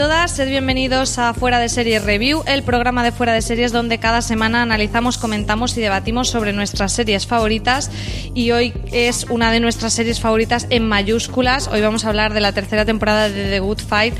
Todas, sed bienvenidos a Fuera de Series Review, el programa de Fuera de Series donde cada semana analizamos, comentamos y debatimos sobre nuestras series favoritas. Y hoy es una de nuestras series favoritas en mayúsculas. Hoy vamos a hablar de la tercera temporada de The Good Fight,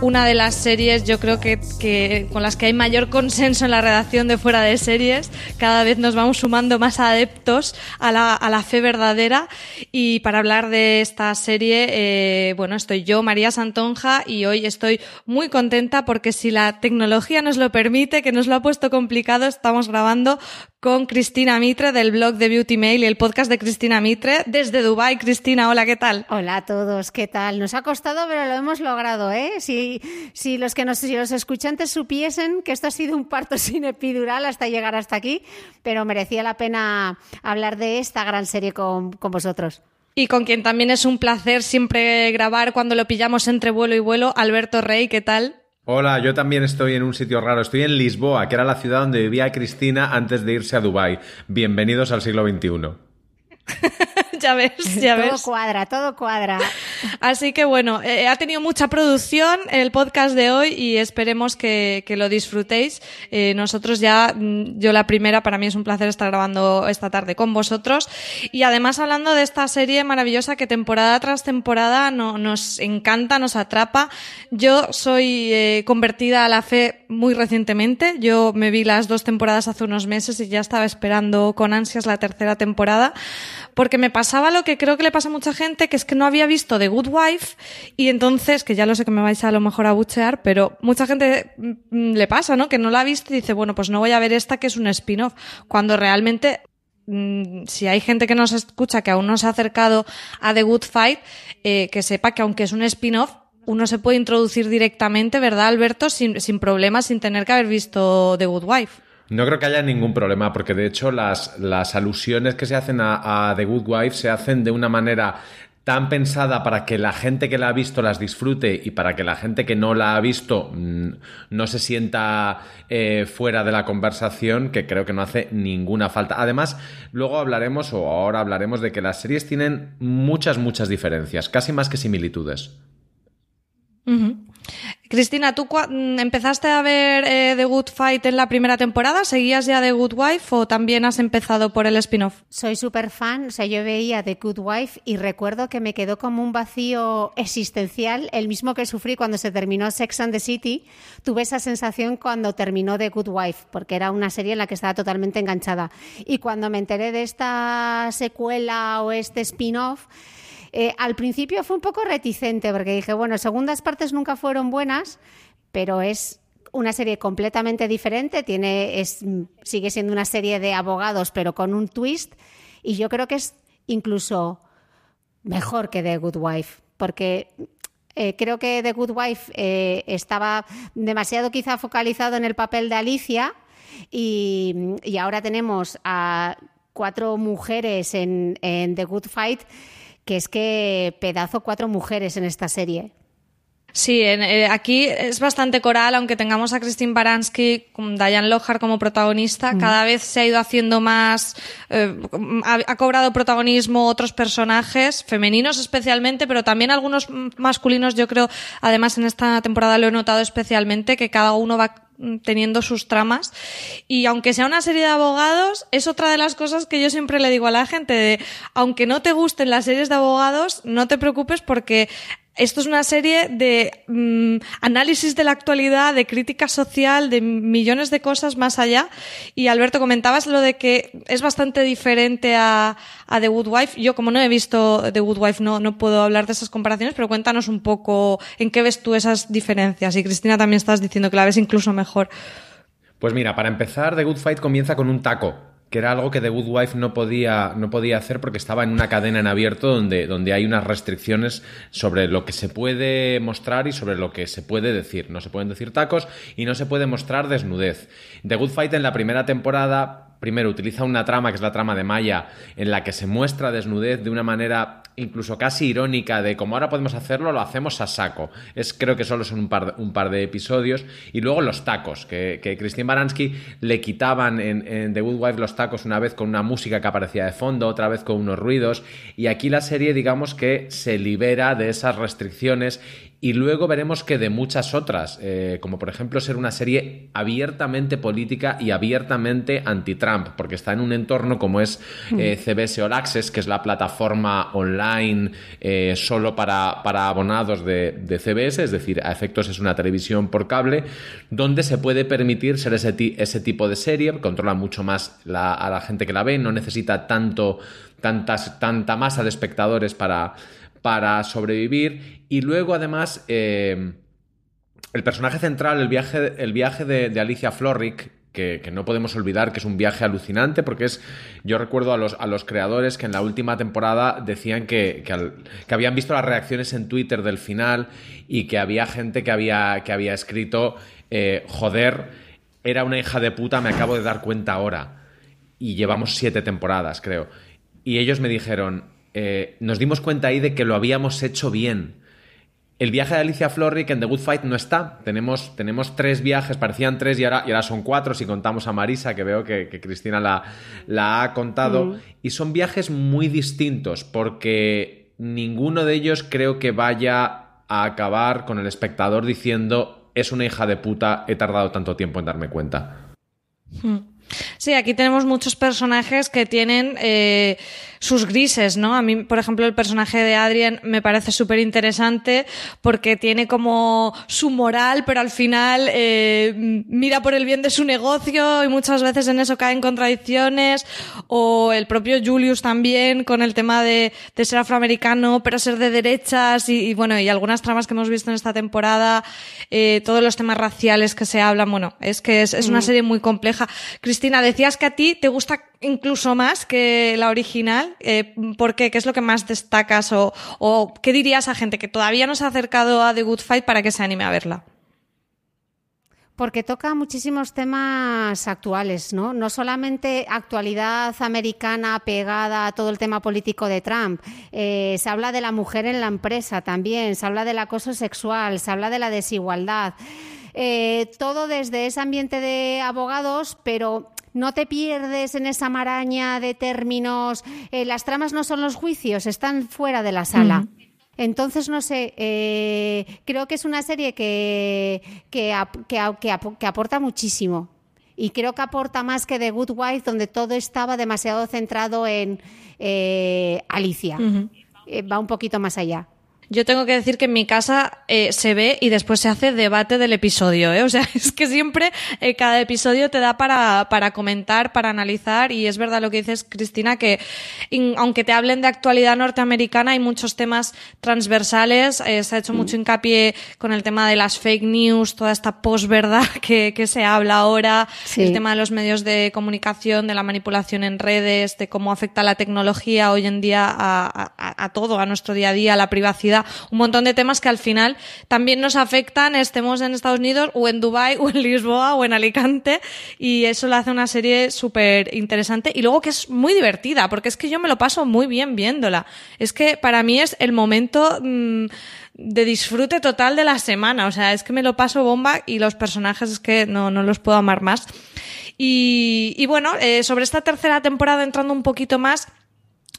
una de las series yo creo que, con las que hay mayor consenso en la redacción de Fuera de Series. Cada vez nos vamos sumando más adeptos a la, a la fe verdadera. Y para hablar de esta serie, eh, bueno, estoy yo, María Santonja, y hoy estoy muy contenta porque si la tecnología nos lo permite, que nos lo ha puesto complicado, estamos grabando con Cristina Mitre del blog de Beauty Mail y el podcast de Cristina Mitre desde Dubai. Cristina, hola, ¿qué tal? Hola a todos, ¿qué tal? Nos ha costado, pero lo hemos logrado, ¿eh? Si, si los que nos, los escuchantes supiesen que esto ha sido un parto sin epidural hasta llegar hasta aquí, pero merecía la pena hablar de esta gran serie con, con vosotros. Y con quien también es un placer siempre grabar cuando lo pillamos entre vuelo y vuelo, Alberto Rey, ¿qué tal? Hola, yo también estoy en un sitio raro. Estoy en Lisboa, que era la ciudad donde vivía Cristina antes de irse a Dubái. Bienvenidos al siglo XXI. ya ves, ya todo ves. cuadra, todo cuadra. Así que bueno, eh, ha tenido mucha producción el podcast de hoy y esperemos que, que lo disfrutéis. Eh, nosotros ya, mm, yo la primera, para mí es un placer estar grabando esta tarde con vosotros. Y además hablando de esta serie maravillosa que temporada tras temporada no- nos encanta, nos atrapa. Yo soy eh, convertida a la fe muy recientemente. Yo me vi las dos temporadas hace unos meses y ya estaba esperando con ansias la tercera temporada porque me pasaba lo que creo que le pasa a mucha gente, que es que no había visto The Good Wife y entonces, que ya lo sé que me vais a lo mejor a buchear, pero mucha gente mm, le pasa, ¿no? Que no la ha visto y dice, bueno, pues no voy a ver esta que es un spin-off, cuando realmente mm, si hay gente que nos escucha que aún no se ha acercado a The Good Fight, eh, que sepa que aunque es un spin-off, uno se puede introducir directamente, ¿verdad, Alberto? Sin, sin problemas, sin tener que haber visto The Good Wife. No creo que haya ningún problema, porque de hecho las, las alusiones que se hacen a, The Good Wife se hacen de una manera tan pensada para que la gente que la ha visto las disfrute y para que la gente que no la ha visto mm, no se sienta eh, fuera de la conversación, que creo que no hace ninguna falta. Además, luego hablaremos, o ahora hablaremos, de que las series tienen muchas, muchas diferencias, casi más que similitudes. Cristina, ¿tú mm, empezaste a ver eh, The Good Fight en la primera temporada? ¿Seguías ya The Good Wife o también has empezado por el spin-off? Soy súper fan, o sea, yo veía The Good Wife y recuerdo que me quedó como un vacío existencial, el mismo que sufrí cuando se terminó Sex and the City. Tuve esa sensación cuando terminó The Good Wife, porque era una serie en la que estaba totalmente enganchada. Y cuando me enteré de esta secuela o este spin-off, eh, al principio fue un poco reticente, porque dije, bueno, segundas partes nunca fueron buenas, pero es una serie completamente diferente, sigue siendo una serie de abogados, pero con un twist, y yo creo que es incluso mejor que The Good Wife, porque eh, creo que The Good Wife eh, estaba demasiado quizá focalizado en el papel de Alicia y, y ahora tenemos a cuatro mujeres en, en The Good Fight, que es que pedazo cuatro mujeres en esta serie. Sí, eh, aquí es bastante coral, aunque tengamos a Christine Baranski, con Diane Lohar como protagonista, cada vez se ha ido haciendo más, eh, ha, ha cobrado protagonismo otros personajes, femeninos especialmente, pero también algunos masculinos, yo creo, además en esta temporada lo he notado especialmente, que cada uno va teniendo sus tramas. Y aunque sea una serie de abogados, es otra de las cosas que yo siempre le digo a la gente de, aunque no te gusten las series de abogados, no te preocupes porque esto es una serie de mm, análisis de la actualidad, de crítica social, de millones de cosas más allá. Y Alberto, comentabas lo de que es bastante diferente a, The Good Wife. Yo, como no he visto The Good Wife, no, no puedo hablar de esas comparaciones, pero cuéntanos un poco en qué ves tú esas diferencias. Y Cristina también estás diciendo que la ves incluso mejor. Pues mira, para empezar, The Good Fight comienza con un taco que era algo que The Good Wife no podía, no podía hacer porque estaba en una cadena en abierto donde, donde hay unas restricciones sobre lo que se puede mostrar y sobre lo que se puede decir. No se pueden decir tacos y no se puede mostrar desnudez. The Good Fight en la primera temporada primero utiliza una trama que es la trama de Maya en la que se muestra desnudez de una manera incluso casi irónica de como ahora podemos hacerlo, lo hacemos a saco. Es, creo que solo son un par, un par de episodios. Y luego los tacos, que, que Christine Baranski le quitaban en, en, The Good Wife los tacos una vez con una música que aparecía de fondo, otra vez con unos ruidos. Y aquí la serie, digamos que se libera de esas restricciones y luego veremos que de muchas otras, eh, como por ejemplo ser una serie abiertamente política y abiertamente anti-Trump, porque está en un entorno como es eh, CBS All Access, que es la plataforma online eh, solo para, para abonados de, de, CBS, es decir, a efectos es una televisión por cable, donde se puede permitir ser ese, ese tipo de serie, controla mucho más la, a la gente que la ve, no necesita tanto, tantas, tanta masa de espectadores para para sobrevivir y luego además eh, el personaje central, el viaje, el viaje de, Alicia Florrick, que, no podemos olvidar que es un viaje alucinante porque es, yo recuerdo a los, a los creadores que en la última temporada decían que, que, habían visto las reacciones en Twitter del final y que había gente que había, que había escrito, eh, joder, era una hija de puta, me acabo de dar cuenta ahora. Y llevamos siete temporadas, creo. Y ellos me dijeron, eh, nos dimos cuenta ahí de que lo habíamos hecho bien. El viaje de Alicia Florrick en The Good Fight no está. Tenemos, tenemos tres viajes, parecían tres y ahora, y ahora, son cuatro si contamos a Marisa, que veo que, que Cristina la, la, ha contado. Mm. Y son viajes muy distintos porque ninguno de ellos creo que vaya a acabar con el espectador diciendo es una hija de puta, he tardado tanto tiempo en darme cuenta. Mm. Sí, aquí tenemos muchos personajes que tienen eh, sus grises, ¿no? A mí, por ejemplo, el personaje de Adrien me parece súper interesante porque tiene como su moral, pero al final eh, mira por el bien de su negocio y muchas veces en eso caen contradicciones. O el propio Julius también con el tema de, de ser afroamericano, pero ser de derechas y, y, bueno, y algunas tramas que hemos visto en esta temporada, eh, todos los temas raciales que se hablan, bueno, es que es, es una serie muy compleja. Cristina, decías que a ti te gusta incluso más que la original. Eh, ¿Por qué? ¿Qué es lo que más destacas? O, qué dirías a gente que todavía no se ha acercado a The Good Fight para que se anime a verla? Porque toca muchísimos temas actuales, ¿no? No solamente actualidad americana pegada a todo el tema político de Trump. Eh, se habla de la mujer en la empresa también, se habla del acoso sexual, se habla de la desigualdad. Eh, todo desde ese ambiente de abogados, pero no te pierdes en esa maraña de términos. Eh, las tramas no son los juicios, están fuera de la sala. Mm. Entonces, no sé, eh, creo que es una serie que, que, que, que, aporta muchísimo. Y creo que aporta más que The Good Wife, donde todo estaba demasiado centrado en eh, Alicia. Uh -huh. eh, va un poquito más allá. Yo tengo que decir que en mi casa eh, se ve y después se hace debate del episodio, ¿eh? O sea, es que siempre eh, cada episodio te da para, para comentar, para analizar y es verdad lo que dices, Cristina, que in, aunque te hablen de actualidad norteamericana hay muchos temas transversales, eh, se ha hecho mucho hincapié con el tema de las fake news, toda esta posverdad que, que se habla ahora, sí. el tema de los medios de comunicación, de la manipulación en redes, de cómo afecta la tecnología hoy en día a, a, a todo, a nuestro día a día, a la privacidad un montón de temas que al final también nos afectan, estemos en Estados Unidos o en Dubai o en Lisboa o en Alicante y eso lo hace una serie súper interesante y luego que es muy divertida porque es que yo me lo paso muy bien viéndola. Es que para mí es el momento mm, de disfrute total de la semana, o sea, es que me lo paso bomba y los personajes es que no, no los puedo amar más. Y, y bueno, eh, sobre esta tercera temporada entrando un poquito más,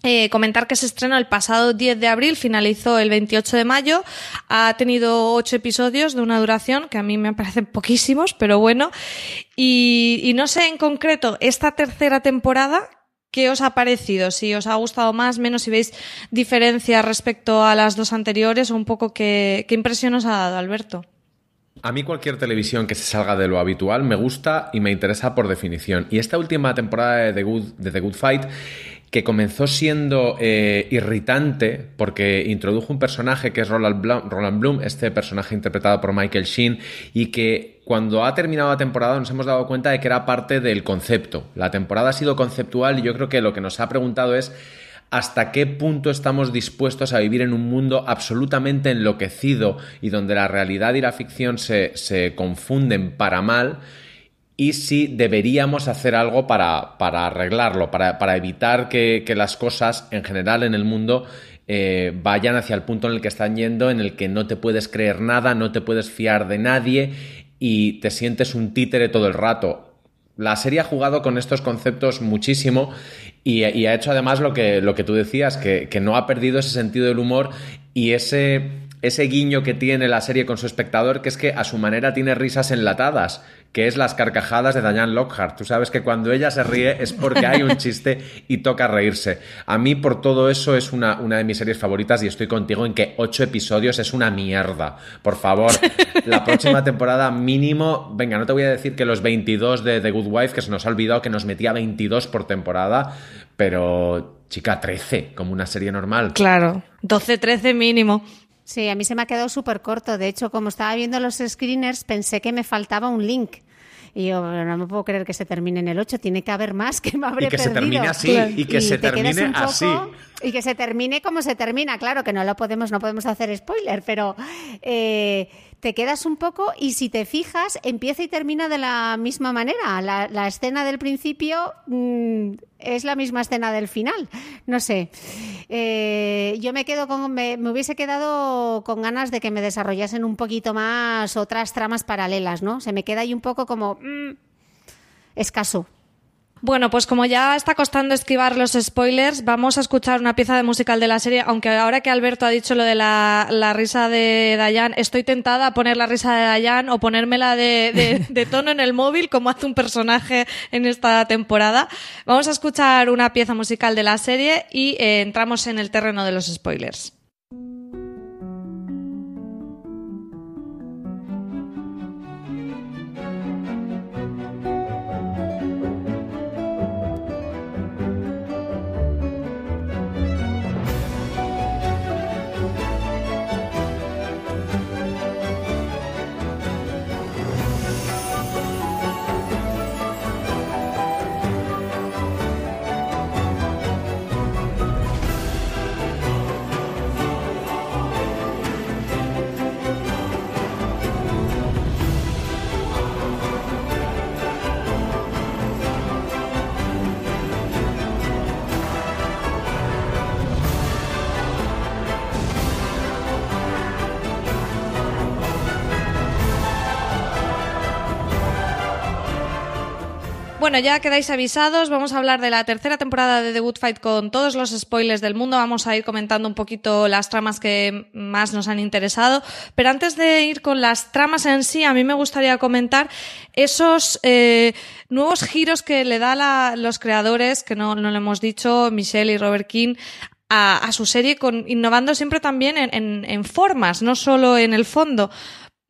eh, comentar que se estrenó el pasado 10 de abril, finalizó el 28 de mayo, ha tenido ocho episodios de una duración que a mí me parecen poquísimos, pero bueno. Y, no sé en concreto, esta tercera temporada, ¿qué os ha parecido? Si os ha gustado más, menos, si veis diferencias respecto a las dos anteriores, o un poco qué, qué impresión os ha dado, Alberto. A mí cualquier televisión que se salga de lo habitual me gusta y me interesa por definición. Y esta última temporada de The Good Fight que comenzó siendo eh, irritante porque introdujo un personaje que es Roland Bloom, este personaje interpretado por Michael Sheen, y que cuando ha terminado la temporada nos hemos dado cuenta de que era parte del concepto. La temporada ha sido conceptual y yo creo que lo que nos ha preguntado es hasta qué punto estamos dispuestos a vivir en un mundo absolutamente enloquecido y donde la realidad y la ficción se, se confunden para mal y si deberíamos hacer algo para, para arreglarlo, para, para evitar que, que, las cosas en general en el mundo eh, vayan hacia el punto en el que están yendo, en el que no te puedes creer nada, no te puedes fiar de nadie y te sientes un títere todo el rato. La serie ha jugado con estos conceptos muchísimo y, y ha hecho además lo que, lo que tú decías, que, que no ha perdido ese sentido del humor y ese, ese guiño que tiene la serie con su espectador, que es que a su manera tiene risas enlatadas, que es las carcajadas de Diane Lockhart. Tú sabes que cuando ella se ríe es porque hay un chiste y toca reírse. A mí por todo eso es una, una de mis series favoritas y estoy contigo en que ocho episodios es una mierda. Por favor, la próxima temporada mínimo, venga, no te voy a decir que los 22 de The Good Wife, que se nos ha olvidado que nos metía 22 por temporada, pero chica, 13, como una serie normal. Claro, 12, 13 mínimo. Sí, a mí se me ha quedado súper corto. De hecho, como estaba viendo los screeners, pensé que me faltaba un link. Y yo no me puedo creer que se termine en el 8, tiene que haber más que me habré Y que perdido. se termine así, claro. y que y se termine poco, así. Y que se termine como se termina, claro, que no lo podemos, no podemos hacer spoiler, pero eh, te quedas un poco y si te fijas, empieza y termina de la misma manera. La, escena del principio mmm, es la misma escena del final. No sé. Eh, yo me quedo con. Me, me, hubiese quedado con ganas de que me desarrollasen un poquito más otras tramas paralelas, ¿no? Se me queda ahí un poco como. Mmm, escaso. Bueno, pues como ya está costando esquivar los spoilers, vamos a escuchar una pieza de musical de la serie, aunque ahora que Alberto ha dicho lo de la, la risa de Dayan, estoy tentada a poner la risa de Dayan o ponérmela de, de, de, tono en el móvil, como hace un personaje en esta temporada. Vamos a escuchar una pieza musical de la serie y eh, entramos en el terreno de los spoilers. Bueno, ya quedáis avisados, vamos a hablar de la tercera temporada de The Good Fight con todos los spoilers del mundo, vamos a ir comentando un poquito las tramas que más nos han interesado, pero antes de ir con las tramas en sí, a mí me gustaría comentar esos eh, nuevos giros que le da la, los creadores, que no, no lo hemos dicho, Michelle y Robert King, a, a su serie, con, innovando siempre también en, formas, no solo en el fondo.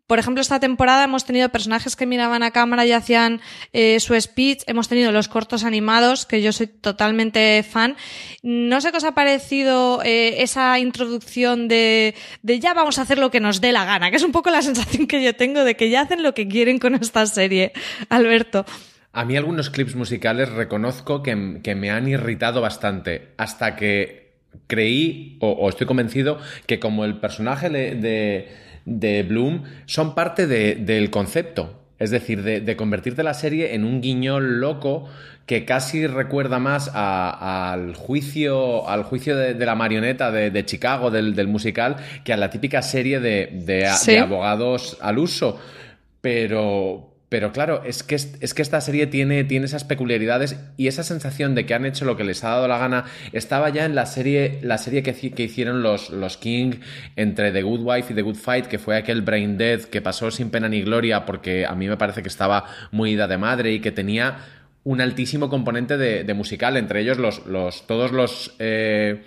Por ejemplo, esta temporada hemos tenido personajes que miraban a cámara y hacían eh, su speech. Hemos tenido los cortos animados, que yo soy totalmente fan. No sé qué os ha parecido eh, esa introducción de, de ya vamos a hacer lo que nos dé la gana, que es un poco la sensación que yo tengo de que ya hacen lo que quieren con esta serie. Alberto. A mí algunos clips musicales reconozco que, me han irritado bastante, hasta que creí o, estoy convencido que como el personaje de, Bloom son parte del concepto. Es decir, de, convertirte la serie en un guiñol loco que casi recuerda más al juicio, al juicio de, la marioneta de, Chicago, del, musical, que a la típica serie de, abogados al uso. Pero, pero claro, es que, es que esta serie tiene, tiene, esas peculiaridades y esa sensación de que han hecho lo que les ha dado la gana. Estaba ya en la serie, la serie que, que hicieron los, los, King entre The Good Wife y The Good Fight, que fue aquel Brain Dead que pasó sin pena ni gloria porque a mí me parece que estaba muy ida de madre y que tenía un altísimo componente de, musical, entre ellos los, los todos los... Eh,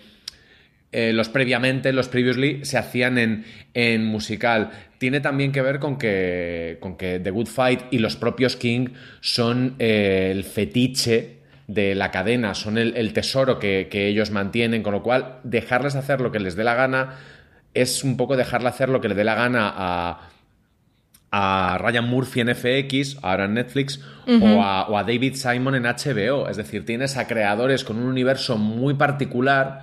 eh, los previamente, los previously, se hacían en, en, musical. Tiene también que ver con que, con que The Good Fight y los propios King son eh, el fetiche de la cadena, son el, tesoro que, que, ellos mantienen, con lo cual dejarles hacer lo que les dé la gana es un poco dejarle hacer lo que le dé la gana a a Ryan Murphy en FX, ahora en Netflix, o, a, David Simon en HBO. Es decir, tienes a creadores con un universo muy particular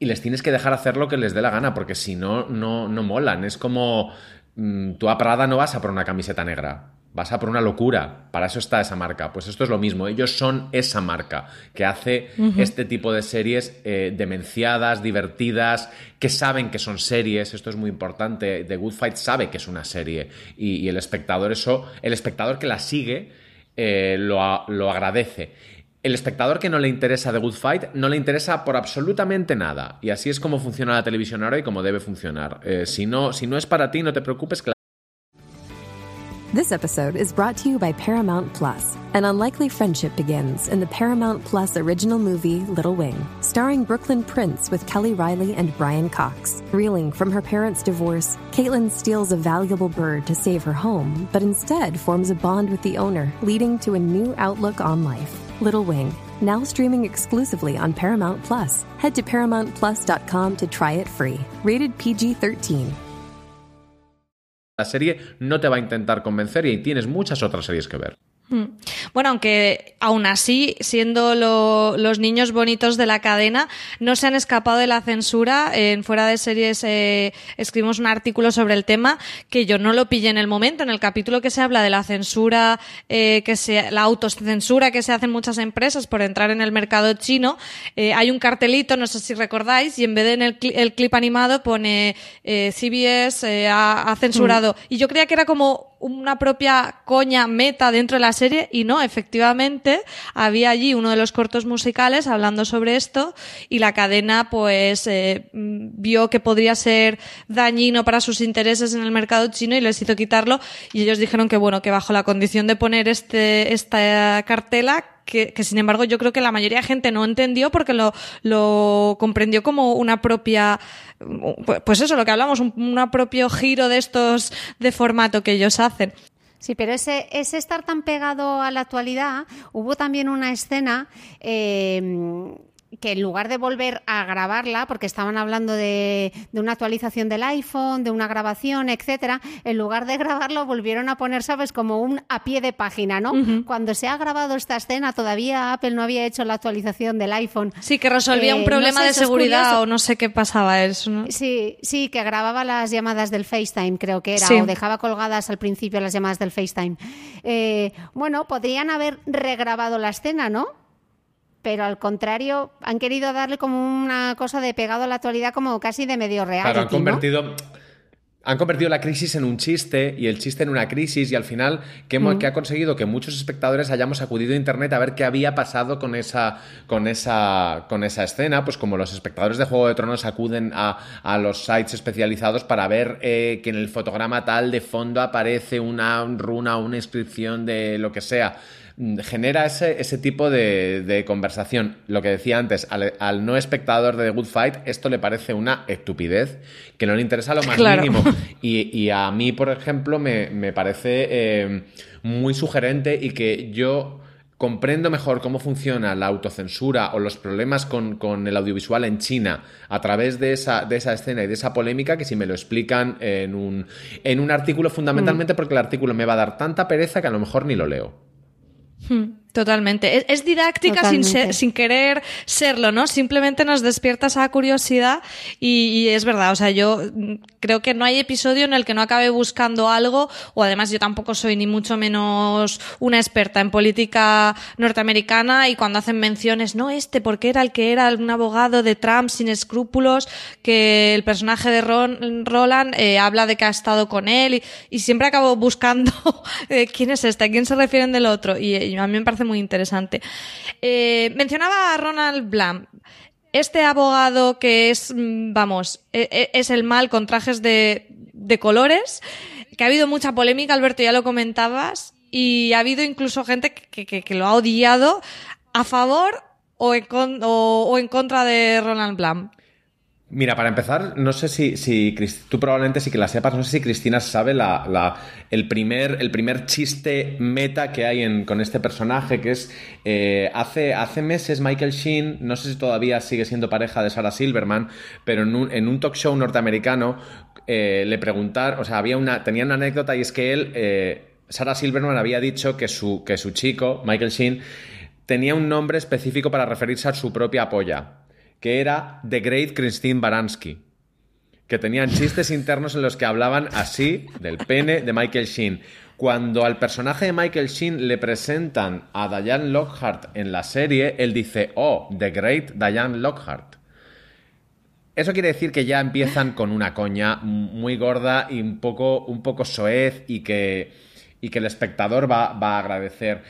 y les tienes que dejar hacer lo que les dé la gana, porque si no, no, no molan. Es como mm, tú a Prada no vas a por una camiseta negra. Vas a por una locura. Para eso está esa marca. Pues esto es lo mismo. Ellos son esa marca que hace este tipo de series eh, demenciadas, divertidas, que saben que son series. Esto es muy importante. The Good Fight sabe que es una serie. Y, el espectador, eso, el espectador que la sigue, eh, lo, lo agradece. El espectador que no le interesa The Good Fight no le interesa por absolutamente nada. Y así es como funciona la televisión ahora y como debe funcionar. Eh, si, no, si no es para ti, no te preocupes. This episode is brought to you by Paramount Plus. An unlikely friendship begins in the Paramount Plus original movie Little Wing, starring Brooklyn Prince with Kelly Riley and Brian Cox. Reeling from her parents' divorce, Caitlin steals a valuable bird to save her home, but instead forms a bond with the owner, leading to a new outlook on life. Little Wing, now streaming exclusively on Paramount Plus. Head to ParamountPlus.com to try it free. Rated PG 13. La serie no te va a intentar convencer y tienes muchas otras series que ver. Hmm. Bueno, aunque aún así, siendo los niños bonitos de la cadena, no se han escapado de la censura. En Fuera de Series eh, escribimos un artículo sobre el tema que yo no lo pillé en el momento. En el capítulo que se habla de la censura, eh, que se, la autocensura que se hace en muchas empresas por entrar en el mercado chino, eh, hay un cartelito, no sé si recordáis, y en vez de en el, el clip animado pone CBS ha, censurado. Hmm. Y yo creía que era como una propia coña meta dentro de la serie y no, efectivamente había allí uno de los cortos musicales hablando sobre esto y la cadena pues eh, vio que podría ser dañino para sus intereses en el mercado chino y les hizo quitarlo y ellos dijeron que bueno, que bajo la condición de poner este, esta cartela que, sin embargo yo creo que la mayoría de gente no entendió porque lo, lo comprendió como una propia, pues eso, lo que hablamos, un una propio giro de estos de formato que ellos hacen. Sí, pero ese, ese estar tan pegado a la actualidad, hubo también una escena eh, que en lugar de volver a grabarla, porque estaban hablando de, una actualización del iPhone, de una grabación, etcétera, en lugar de grabarlo volvieron a poner, sabes, como un a pie de página, ¿no? Cuando se ha grabado esta escena, todavía Apple no había hecho la actualización del iPhone. Sí, que resolvía un eh, problema de seguridad o no sé qué pasaba eso, ¿no? Sí, sí, que grababa las llamadas del FaceTime, creo que era, o dejaba colgadas al principio las llamadas del FaceTime. Eh, bueno, podrían haber regrabado la escena, ¿no? Pero al contrario, han querido darle como una cosa de pegado a la actualidad, como casi de medio real. Claro, han convertido. Han convertido la crisis en un chiste y el chiste en una crisis y al final que, mm. que, ha conseguido que muchos espectadores hayamos acudido a internet a ver qué había pasado con esa, con esa, con esa escena, pues como los espectadores de Juego de Tronos acuden a, los sites especializados para ver eh, que en el fotograma tal de fondo aparece una runa, una inscripción de lo que sea. Mm, genera ese, ese tipo de, conversación. Lo que decía antes, al, no espectador de The Good Fight, esto le parece una estupidez que no le interesa lo más mínimo. Y, a mí, por ejemplo, me, parece eh, muy sugerente y que yo comprendo mejor cómo funciona la autocensura o los problemas con, el audiovisual en China a través de esa, de esa, escena y de esa polémica que si me lo explican en un, en un artículo fundamentalmente mm. porque el artículo me va a dar tanta pereza que a lo mejor ni lo leo. Hmm. Totalmente. Es, es didáctica sin, ser- sin querer serlo, ¿no? Simplemente nos despierta esa curiosidad y, y es verdad. O sea, yo creo que no hay episodio en el que no acabe buscando algo o además yo tampoco soy ni mucho menos una experta en política norteamericana y cuando hacen menciones, no este, porque era el que era un abogado de Trump sin escrúpulos, que el personaje de Ron- Roland eh, habla de que ha estado con él y, y siempre acabo buscando eh, quién es este, a quién se refieren del otro y, y a mí me parece muy interesante. Eh, mencionaba a Ronald Blam. Este abogado que es, mm, vamos, e- e- es el mal con trajes de, de colores, que ha habido mucha polémica, Alberto, ya lo comentabas, y ha habido incluso gente que, que- que lo ha odiado a favor o en, con- o- o en contra de Ronald Blam. Mira, para empezar, no sé si, si tú probablemente sí que la sepas, no sé si Cristina sabe la, la- el, primer, el primer chiste meta que hay en- con este personaje, que es, eh, hace, hace meses Michael Sheen, no sé si todavía sigue siendo pareja de Sarah Silverman, pero en un, en un talk show norteamericano eh, le preguntaron, o sea, había una, tenía una anécdota y es que él, eh, Sarah Silverman había dicho que su, que su chico, Michael Sheen, tenía un nombre específico para referirse a su propia polla, que era The Great Christine Baranski, que tenían chistes internos en los que hablaban así del pene de Michael Sheen. Cuando al personaje de Michael Sheen le presentan a Diane Lockhart en la serie, él dice, oh, The Great Diane Lockhart. Eso quiere decir que ya empiezan con una coña muy gorda y un poco, un poco soez y que, y que el espectador va, va a agradecer.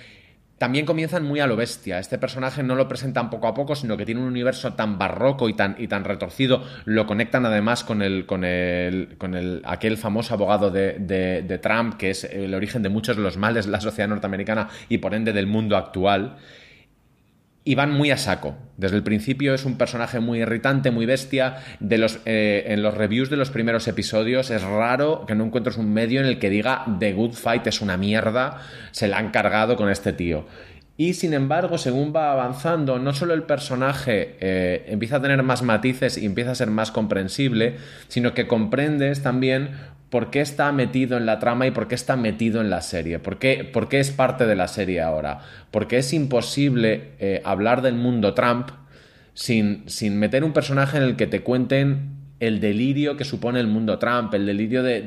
También comienzan muy a lo bestia. Este personaje no lo presentan poco a poco, sino que tiene un universo tan barroco y tan, y tan retorcido. Lo conectan además con el, con el, con el aquel famoso abogado de, de- de Trump, que es el origen de muchos de los males de la sociedad norteamericana y por ende del mundo actual y van muy a saco. Desde el principio es un personaje muy irritante, muy bestia. De los, eh, en los reviews de los primeros episodios es raro que no encuentres un medio en el que diga The Good Fight es una mierda, se la han cargado con este tío. Y sin embargo, según va avanzando, no solo el personaje eh, empieza a tener más matices y empieza a ser más comprensible, sino que comprendes también por qué está metido en la trama y por qué está metido en la serie, por qué, por qué es parte de la serie ahora, porque es imposible eh, hablar del mundo Trump sin, sin meter un personaje en el que te cuenten el delirio que supone el mundo Trump, el delirio de,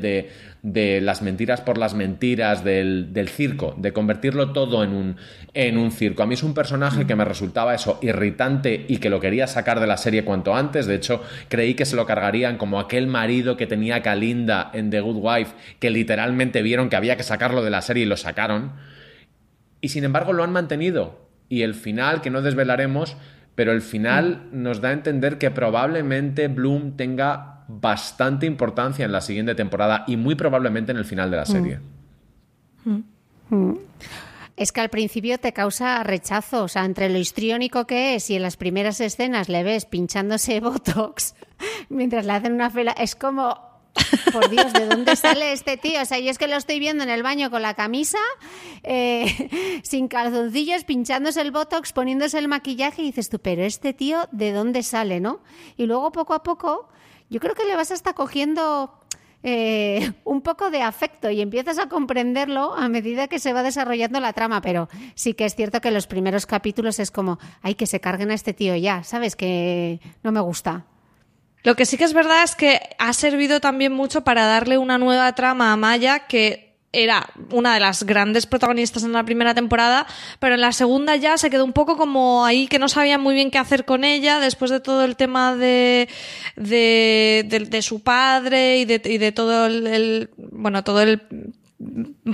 de- las mentiras por las mentiras, del, del circo, de convertirlo todo en un, en un circo. A mí es un personaje que me resultaba eso, irritante y que lo quería sacar de la serie cuanto antes. De hecho, creí que se lo cargarían como aquel marido que tenía Kalinda en The Good Wife, que literalmente vieron que había que sacarlo de la serie y lo sacaron. Y sin embargo lo han mantenido. Y el final, que no desvelaremos, pero el final nos da a entender que probablemente Bloom tenga bastante importancia en la siguiente temporada y muy probablemente en el final de la serie. Es que al principio te causa rechazo, o sea, entre lo histriónico que es y en las primeras escenas le ves pinchándose Botox mientras le hacen una fila, es como, por Dios, ¿de dónde sale este tío? O sea, yo es que lo estoy viendo en el baño con la camisa, eh, sin calzoncillos, pinchándose el Botox, poniéndose el maquillaje y dices tú, pero este tío, ¿de dónde sale, no? Y luego poco a poco, yo creo que le vas hasta cogiendo eh, un poco de afecto y empiezas a comprenderlo a medida que se va desarrollando la trama, pero sí que es cierto que los primeros capítulos es como, ay, que se carguen a este tío ya, ¿sabes? Que no me gusta. Lo que sí que es verdad es que ha servido también mucho para darle una nueva trama a Maya que era una de las grandes protagonistas en la primera temporada, pero en la segunda ya se quedó un poco como ahí que no sabían muy bien qué hacer con ella después de todo el tema de, de, de- su padre y de, todo el- bueno, todo el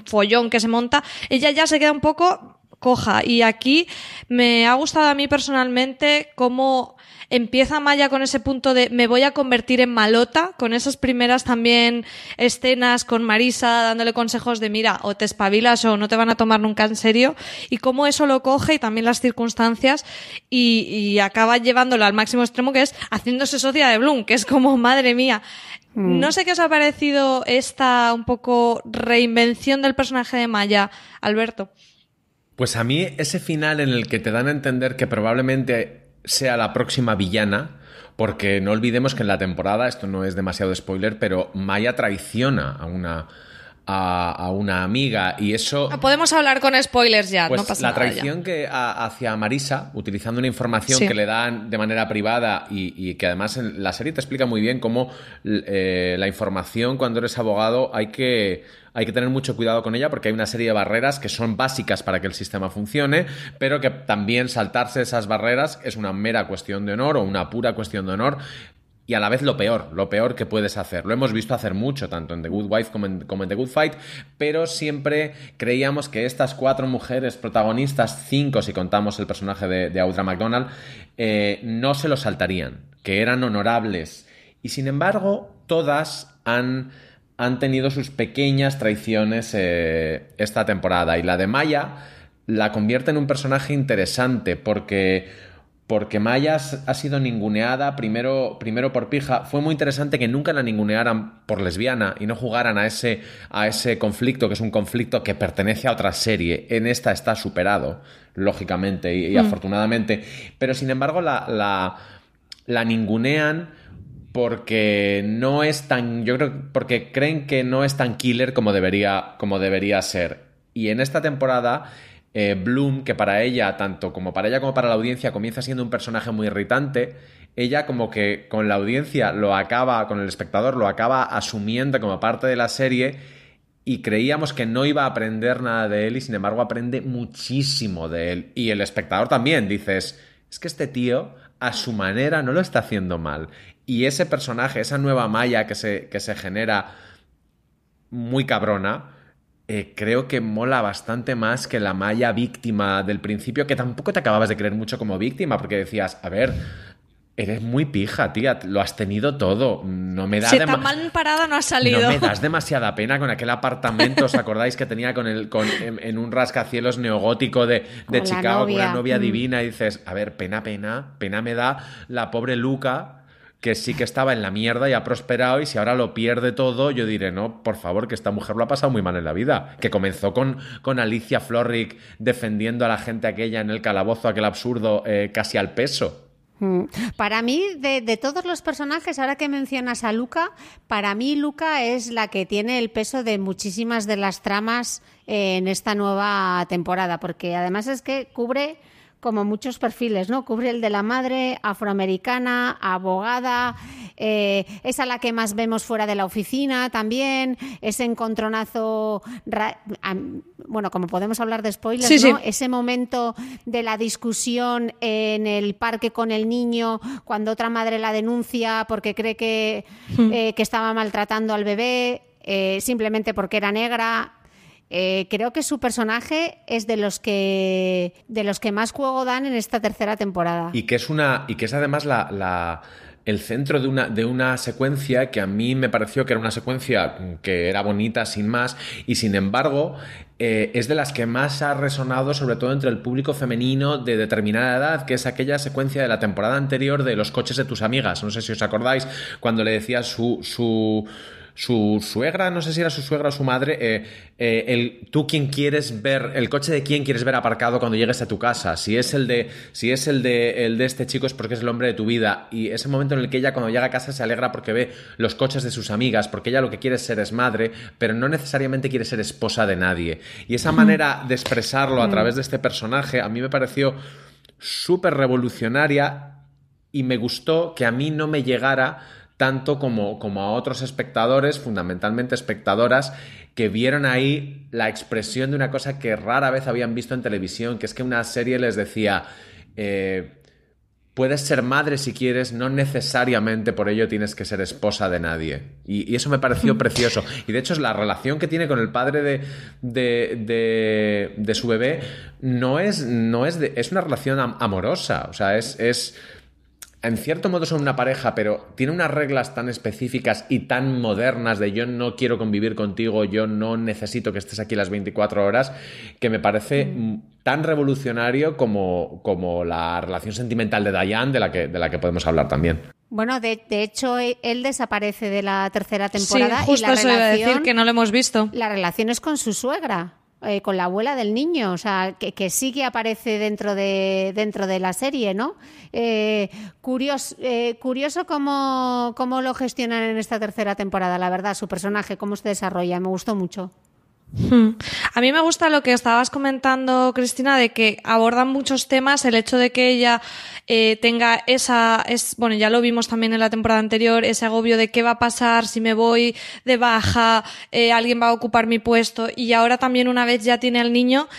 follón que se monta, ella ya se queda un poco coja. Y aquí me ha gustado a mí personalmente cómo empieza Maya con ese punto de me voy a convertir en malota, con esas primeras también escenas con Marisa dándole consejos de mira, o te espabilas o no te van a tomar nunca en serio, y cómo eso lo coge y también las circunstancias y, y acaba llevándolo al máximo extremo que es haciéndose socia de Bloom, que es como madre mía. No sé qué os ha parecido esta un poco reinvención del personaje de Maya, Alberto. Pues a mí ese final en el que te dan a entender que probablemente sea la próxima villana, porque no olvidemos que en la temporada, esto no es demasiado spoiler, pero Maya traiciona a una, a, a una amiga y eso... Ah, Podemos hablar con spoilers ya, Pues no pasa la nada traición que a- hacia Marisa, utilizando una información Sí. que le dan de manera privada y, y que además en la serie te explica muy bien cómo eh, la información cuando eres abogado hay que, hay que tener mucho cuidado con ella porque hay una serie de barreras que son básicas para que el sistema funcione, pero que también saltarse esas barreras es una mera cuestión de honor o una pura cuestión de honor y a la vez lo peor, lo peor que puedes hacer. Lo hemos visto hacer mucho, tanto en The Good Wife como en, The Good Fight, pero siempre creíamos que estas cuatro mujeres protagonistas, cinco si contamos el personaje de, de Audra McDonald, eh, no se lo saltarían, que eran honorables. Y sin embargo, todas han, han tenido sus pequeñas traiciones eh, esta temporada. Y la de Maya la convierte en un personaje interesante porque porque Maya ha sido ninguneada primero, primero por pija. Fue muy interesante que nunca la ningunearan por lesbiana y no jugaran a ese, a ese conflicto, que es un conflicto que pertenece a otra serie. En esta está superado, lógicamente y, y afortunadamente. Pero sin embargo, la, la, la ningunean porque no es tan. Yo creo porque creen que no es tan killer como debería, como debería ser. Y en esta temporada eh, Bloom, que para ella, tanto como para ella como para la audiencia, comienza siendo un personaje muy irritante, ella como que con la audiencia lo acaba, con el espectador lo acaba asumiendo como parte de la serie y creíamos que no iba a aprender nada de él y sin embargo aprende muchísimo de él. Y el espectador también, dices, es que este tío a su manera no lo está haciendo mal. Y ese personaje, esa nueva malla que se, que se genera muy cabrona, eh, creo que mola bastante más que la Maya víctima del principio, que tampoco te acababas de creer mucho como víctima, porque decías, a ver, eres muy pija, tía, lo has tenido todo, no me da Si tan mal parada no ha salido. no me das demasiada pena con aquel apartamento, ¿os acordáis que tenía con el, con, en, en un rascacielos neogótico de, de Chicago con una novia. novia Mm. divina? Y dices, a ver, pena, pena, pena me da la pobre Luca, que sí que estaba en la mierda y ha prosperado, y si ahora lo pierde todo, yo diré, no, por favor, que esta mujer lo ha pasado muy mal en la vida. Que comenzó con, con Alicia Florrick defendiendo a la gente aquella en el calabozo, aquel absurdo, eh, casi al peso. Mm. Para mí, de, de todos los personajes, ahora que mencionas a Luca, para mí Luca es la que tiene el peso de muchísimas de las tramas eh, en esta nueva temporada, porque además es que cubre como muchos perfiles, ¿no? Cubre el de la madre, afroamericana, abogada, eh, es a la que más vemos fuera de la oficina también, ese encontronazo, bueno, como podemos hablar de spoilers, Sí, sí. ¿no? ese momento de la discusión en el parque con el niño, cuando otra madre la denuncia porque cree que, eh, que estaba maltratando al bebé, eh, simplemente porque era negra. Eh, creo que su personaje es de los que de los que más juego dan en esta tercera temporada. Y que es una. Y que es además la. la- el centro de una, de una secuencia que a mí me pareció que era una secuencia que era bonita sin más y sin embargo eh, es de las que más ha resonado sobre todo entre el público femenino de determinada edad que es aquella secuencia de la temporada anterior de los coches de tus amigas no sé si os acordáis cuando le decía su, su su suegra, no sé si era su suegra o su madre, eh, eh, el, tú quién quieres ver, el coche de quién quieres ver aparcado cuando llegues a tu casa. Si es el de, si es el de, el de este chico es porque es el hombre de tu vida. Y ese momento en el que ella cuando llega a casa se alegra porque ve los coches de sus amigas, porque ella lo que quiere es ser es madre, pero no necesariamente quiere ser esposa de nadie. Y esa manera de expresarlo a través de este personaje a mí me pareció súper revolucionaria y me gustó que a mí no me llegara tanto como, como a otros espectadores, fundamentalmente espectadoras, que vieron ahí la expresión de una cosa que rara vez habían visto en televisión, que es que una serie les decía, eh, puedes ser madre si quieres, no necesariamente por ello tienes que ser esposa de nadie. Y, y eso me pareció precioso. Y de hecho es la relación que tiene con el padre de, de, de- de su bebé no es, no es, de- es una relación am- amorosa. O sea, es... es en cierto modo son una pareja, pero tiene unas reglas tan específicas y tan modernas de yo no quiero convivir contigo, yo no necesito que estés aquí las 24 horas, que me parece mm, tan revolucionario como, como la relación sentimental de Diane, de la que, de la que podemos hablar también. Bueno, de, de hecho, e- él desaparece de la tercera Sí, temporada justo y la eso iba a relación, decir, que no lo hemos visto. la relación es con su suegra. Eh, con la abuela del niño, o sea, que, sí que aparece dentro de, dentro de la serie, ¿no? Eh, curioso eh, curioso cómo, cómo lo gestionan en esta tercera temporada, la verdad, su personaje, cómo se desarrolla, me gustó mucho. Hmm. A mí me gusta lo que estabas comentando, Cristina, de que abordan muchos temas, el hecho de que ella eh, tenga esa, es, bueno, ya lo vimos también en la temporada anterior, ese agobio de qué va a pasar si me voy de baja, eh, alguien va a ocupar mi puesto, y ahora también una vez ya tiene al niño,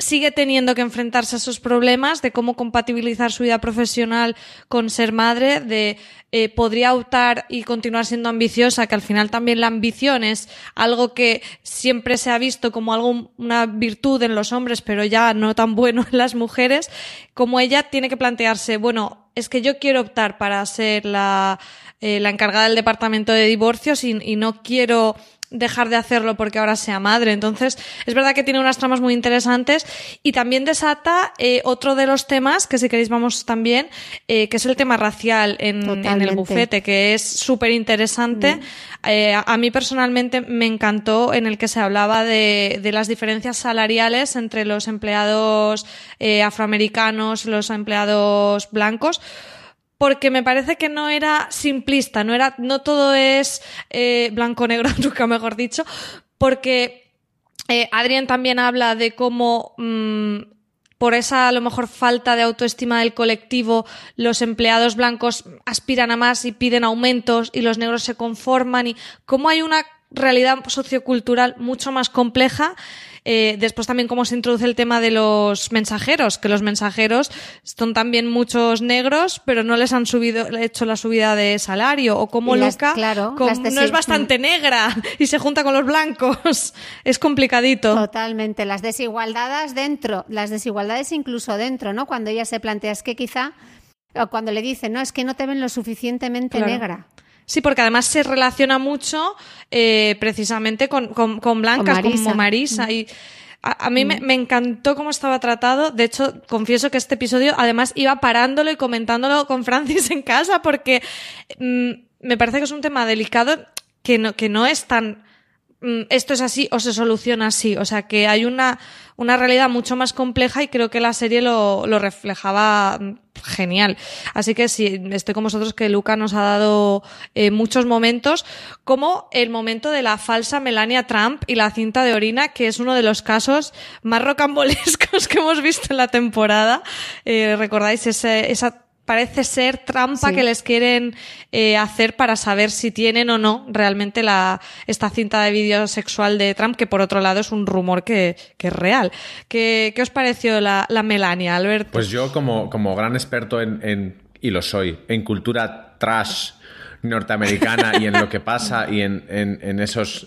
sigue teniendo que enfrentarse a esos problemas de cómo compatibilizar su vida profesional con ser madre, de eh, podría optar y continuar siendo ambiciosa, que al final también la ambición es algo que siempre se ha visto como algo, una virtud en los hombres, pero ya no tan bueno en las mujeres, como ella tiene que plantearse, bueno, es que yo quiero optar para ser la, eh, la encargada del departamento de divorcios y, y no quiero dejar de hacerlo porque ahora sea madre. Entonces, es verdad que tiene unas tramas muy interesantes y también desata eh, otro de los temas, que si queréis vamos también, eh, que es el tema racial en, el bufete, que es súper interesante. Mm. Eh, a mí personalmente me encantó en el que se hablaba de, de las diferencias salariales entre los empleados afroamericanos, los empleados blancos porque me parece que no era simplista, no era, no todo es eh, blanco-negro, nunca mejor dicho, porque eh, Adrián también habla de cómo mm, por esa a lo mejor falta de autoestima del colectivo, los empleados blancos aspiran a más y piden aumentos y los negros se conforman y cómo hay una realidad sociocultural mucho más compleja eh, después también cómo se introduce el tema de los mensajeros, que los mensajeros son también muchos negros, pero no les han subido, hecho la subida de salario, o como Luca no es bastante negra y se junta con los blancos. es complicadito. Totalmente. Las desigualdades dentro, las desigualdades incluso dentro, ¿no? Cuando ella se plantea, es que quizá, cuando le dicen, no, es que no te ven lo suficientemente negra. Sí, porque además se relaciona mucho eh, precisamente con, con, blancas como Marisa. Mm. Y a, mí me, mm. me, encantó cómo estaba tratado. De hecho, confieso que este episodio además iba parándolo y comentándolo con Francis en casa porque mm, me parece que es un tema delicado que no, que no es tan esto es así o se soluciona así. O sea que hay una, una realidad mucho más compleja y creo que la serie lo, lo reflejaba genial. Así que sí, estoy con vosotros que Luca nos ha dado eh, muchos momentos, como el momento de la falsa Melania Trump y la cinta de orina, que es uno de los casos más rocambolescos que hemos visto en la temporada. Eh, ¿Recordáis ese, esa parece ser trampa que les quieren eh, hacer para saber si tienen o no realmente la, esta cinta de vídeo sexual de Trump, que por otro lado es un rumor que, que es real. ¿Qué, ¿Qué, os pareció la, la, Melania, Alberto? Pues yo como, como gran experto en, en, y lo soy, en cultura trash norteamericana y en lo que pasa y en, en, en esos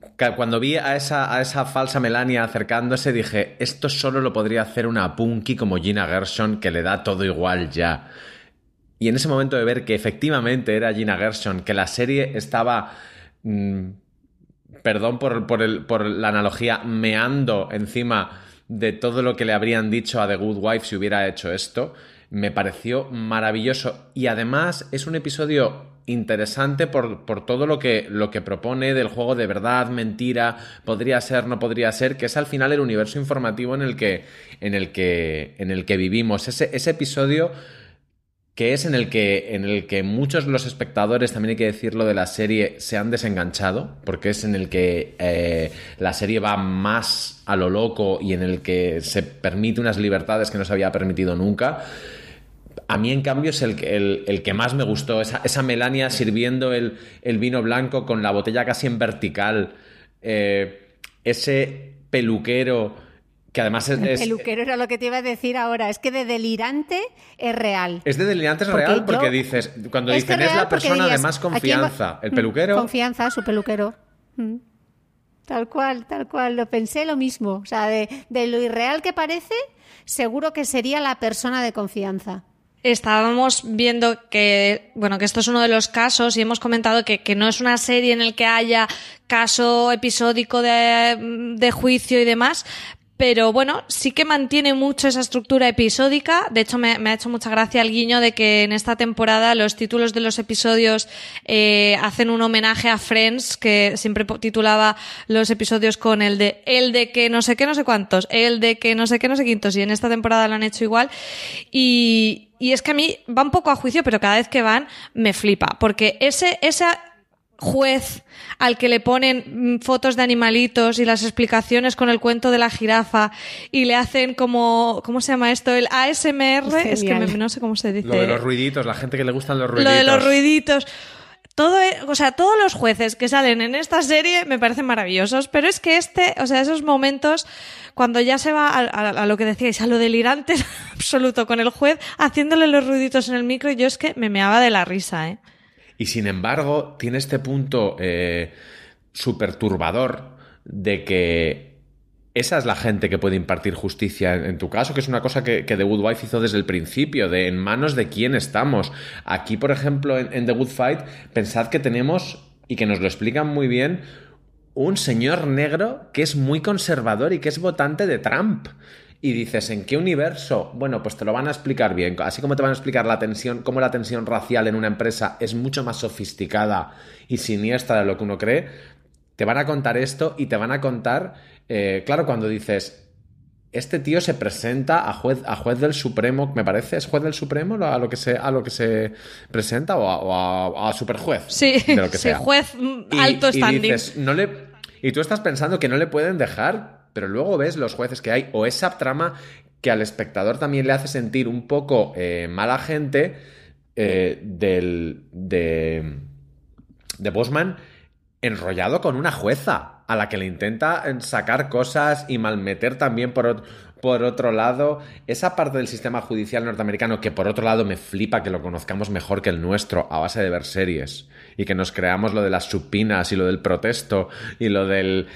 cuando vi a esa, falsa Melania acercándose, dije, esto solo lo podría hacer una punky como Gina Gershon, que le da todo igual ya. Y en ese momento de ver que efectivamente era Gina Gershon, que la serie estaba... Mm, perdón por, por, el, por la analogía, meando encima de todo lo que le habrían dicho a The Good Wife si hubiera hecho esto, me pareció maravilloso. Y además es un episodio interesante por, por, todo lo que, lo que propone del juego de verdad, mentira, podría ser, no podría ser, que es al final el universo informativo en el que, en el que, en el que vivimos. Ese, ese episodio que es en el que, en el que muchos de los espectadores, también hay que decirlo, de la serie se han desenganchado, porque es en el que eh, la serie va más a lo loco y en el que se permite unas libertades que no se había permitido nunca. A mí, en cambio, es el, que- el- el que más me gustó. Esa, esa Melania sirviendo el, el vino blanco con la botella casi en vertical. Eh, ese peluquero que además es, El es- peluquero era lo que te iba a decir ahora. Es que de delirante es real. es de delirantes Porque real yo- porque dices, cuando Es dicen es la persona de más ¿a quién va- confianza, el Mm, peluquero. Confianza, su peluquero. Mm. Tal cual, tal cual. Lo pensé lo mismo. O sea, de, de lo irreal que parece, seguro que sería la persona de confianza. Estábamos viendo que, bueno, que esto es uno de los casos y hemos comentado que, que no es una serie en el que haya caso episódico de, de juicio y demás, pero bueno, sí que mantiene mucho esa estructura episódica. De hecho, me, ha hecho mucha gracia el guiño de que en esta temporada los títulos de los episodios eh, hacen un homenaje a Friends, que siempre titulaba los episodios con el de el de que no sé qué, no sé cuántos, el de que no sé qué, no sé quintos, y en esta temporada lo han hecho igual. Y, y es que a mí va un poco a juicio, pero cada vez que van me flipa, porque ese, ese juez al que le ponen mm, fotos de animalitos y las explicaciones con el cuento de la jirafa y le hacen como, ¿cómo se llama esto? El ASMR, es que me- no sé cómo se dice. Lo de los ruiditos, la gente que le gustan los Lo ruiditos. de los ruiditos. Todo, e- o sea, todos los jueces que salen en esta serie me parecen maravillosos, pero es que este, o sea, esos momentos cuando ya se va a, a- a lo que decíais, a lo delirante absoluto con el juez haciéndole los ruiditos en el micro, yo es que me meaba de la risa, ¿eh? Y sin embargo, tiene este punto eh, súper turbador de que esa es la gente que puede impartir justicia en, tu caso, que es una cosa que, que The Good Wife hizo desde el principio, de en manos de quién estamos. Aquí, por ejemplo, en, en The Good Fight, pensad que tenemos, y que nos lo explican muy bien, un señor negro que es muy conservador y que es votante de Trump. Y dices, ¿en qué universo? Bueno, pues te lo van a explicar bien. Así como te van a explicar la tensión, cómo la tensión racial en una empresa es mucho más sofisticada y siniestra de lo que uno cree, te van a contar esto y te van a contar, eh, claro, cuando dices, este tío se presenta a juez, a juez del Supremo, me parece, ¿es juez del Supremo a lo que se, a lo que se presenta o a, o a- a superjuez? Sí, de lo que sí, sea. juez mm, Y- alto y standing. dices, no le... Y tú estás pensando que no le pueden dejar, pero luego ves los jueces que hay o esa trama que al espectador también le hace sentir un poco eh, mala gente eh, del, de, de Bosman enrollado con una jueza a la que le intenta eh, sacar cosas y malmeter también por, por otro lado. Esa parte del sistema judicial norteamericano que por otro lado me flipa que lo conozcamos mejor que el nuestro a base de ver series y que nos creamos lo de las supinas y lo del protesto y lo del...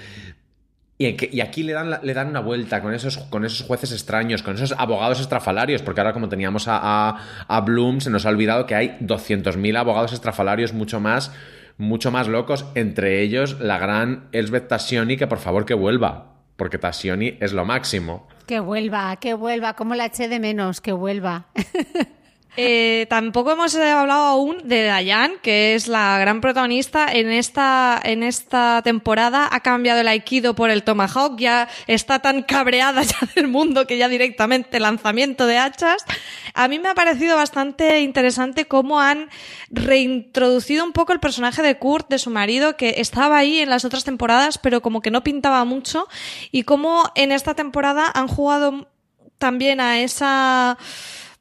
Y, aquí le dan, le dan una vuelta con esos, con esos jueces extraños, con esos abogados estrafalarios, porque ahora como teníamos a Bloom, se nos ha olvidado que hay 200.000 abogados estrafalarios mucho más, mucho más locos, entre ellos la gran Elsbeth Tassioni, que por favor que vuelva, porque Tassioni es lo máximo. Que vuelva, que vuelva, como la eché de menos, que vuelva. Eh, tampoco hemos eh, hablado aún de Dayan, que es la gran protagonista. En esta, en esta temporada ha cambiado el Aikido por el Tomahawk. Ya está tan cabreada ya del mundo que ya directamente lanzamiento de hachas. A mí me ha parecido bastante interesante cómo han reintroducido un poco el personaje de Kurt, de su marido, que estaba ahí en las otras temporadas, pero como que no pintaba mucho. Y cómo en esta temporada han jugado también a esa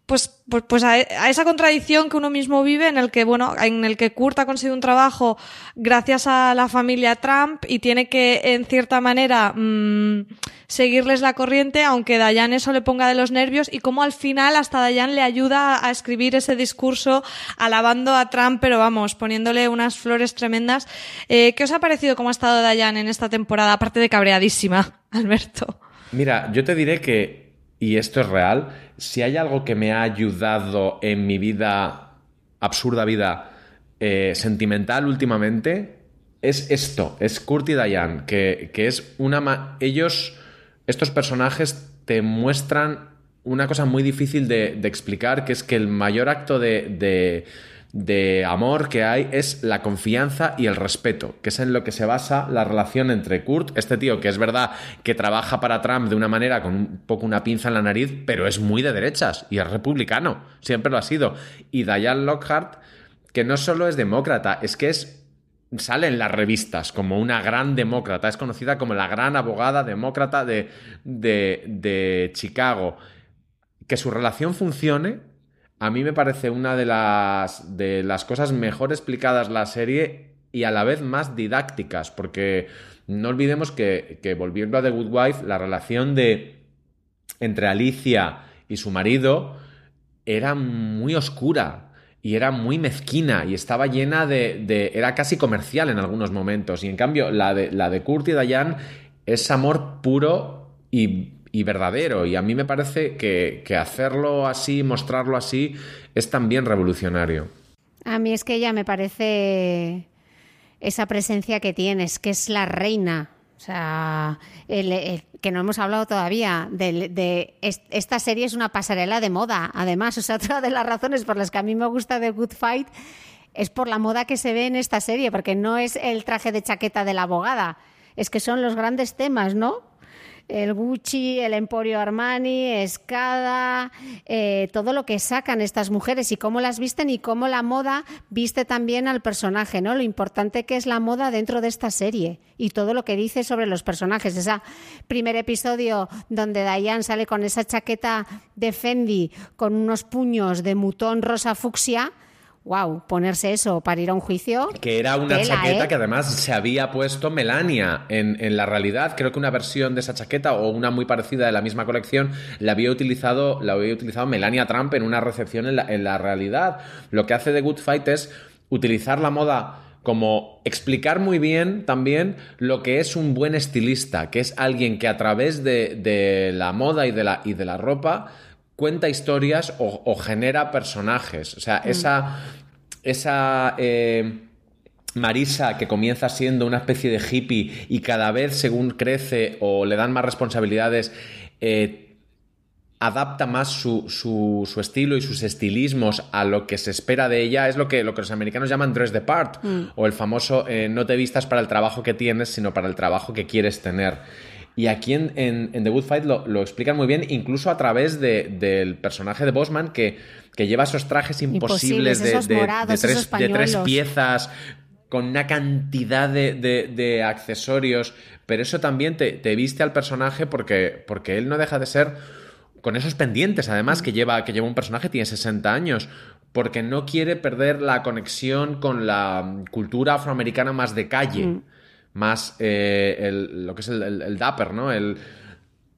pues, pues, pues a, esa contradicción que uno mismo vive en el que, bueno, en el que Kurt ha conseguido un trabajo gracias a la familia Trump y tiene que, en cierta manera, mm, seguirles la corriente, aunque Dayan eso le ponga de los nervios y como al final hasta Dayan le ayuda a escribir ese discurso alabando a Trump, pero vamos, poniéndole unas flores tremendas. Eh, ¿Qué os ha parecido cómo ha estado Dayan en esta temporada, aparte de cabreadísima, Alberto? Mira, yo te diré que, y esto es real, si hay algo que me ha ayudado en mi vida, absurda vida, eh, sentimental últimamente, es esto, es Kurt y Diane, que, que es una... ma- Ellos, estos personajes, te muestran una cosa muy difícil de, explicar, que es que el mayor acto de, de amor que hay es la confianza y el respeto, que es en lo que se basa la relación entre Kurt, este tío que es verdad que trabaja para Trump de una manera con un poco una pinza en la nariz, pero es muy de derechas y es republicano, siempre lo ha sido, y Diane Lockhart, que no solo es demócrata, es que es sale en las revistas como una gran demócrata, es conocida como la gran abogada demócrata de, de, de Chicago. Que su relación funcione, a mí me parece una de las, de las cosas mejor explicadas la serie y a la vez más didácticas, porque no olvidemos que, que volviendo a The Good Wife, la relación de entre Alicia y su marido era muy oscura y era muy mezquina y estaba llena de, de, era casi comercial en algunos momentos. Y en cambio la de, la de Kurt y Dayan es amor puro y, y verdadero y a mí me parece que, que, hacerlo así, mostrarlo así es también revolucionario. A mí es que ella me parece esa presencia que tienes, que es la reina. O sea, el, que no hemos hablado todavía, de, de, esta serie es una pasarela de moda, además. O sea, otra de las razones por las que a mí me gusta The Good Fight es por la moda que se ve en esta serie, porque no es el traje de chaqueta de la abogada, es que son los grandes temas, ¿no? El Gucci, el Emporio Armani, Escada, eh, todo lo que sacan estas mujeres y cómo las visten y cómo la moda viste también al personaje, ¿no? Lo importante que es la moda dentro de esta serie y todo lo que dice sobre los personajes. Ese primer episodio donde Diane sale con esa chaqueta de Fendi con unos puños de mutón rosa fucsia wow, ponerse eso para ir a un juicio. Que era una tela, chaqueta ¿eh? que además se había puesto Melania en, en, la realidad. Creo que una versión de esa chaqueta o una muy parecida de la misma colección la había utilizado, la había utilizado Melania Trump en una recepción en la, en la realidad. Lo que hace The Good Fight es utilizar la moda como explicar muy bien también lo que es un buen estilista, que es alguien que a través de, de la moda y de la, y de la ropa cuenta historias o, o genera personajes. O sea, mm. esa. Esa. Eh, Marisa, que comienza siendo una especie de hippie y cada vez, según crece o le dan más responsabilidades, eh, adapta más su, su, su, estilo y sus estilismos a lo que se espera de ella, es lo que, lo que los americanos llaman dress the part, mm. o el famoso eh, no te vistas para el trabajo que tienes, sino para el trabajo que quieres tener. Y aquí en, en, en The Good Fight lo, lo, explican muy bien, incluso a través de, del personaje de Bosman, que, que lleva esos trajes imposibles, imposibles de, morados, tres, de, tres, piezas, con una cantidad de, accesorios, pero eso también te, te, viste al personaje porque, porque él no deja de ser con esos pendientes, además, que lleva, que lleva un personaje, tiene 60 años, porque no quiere perder la conexión con la cultura afroamericana más de calle. Mm más eh, el, lo que es el, el, dapper, ¿no? El,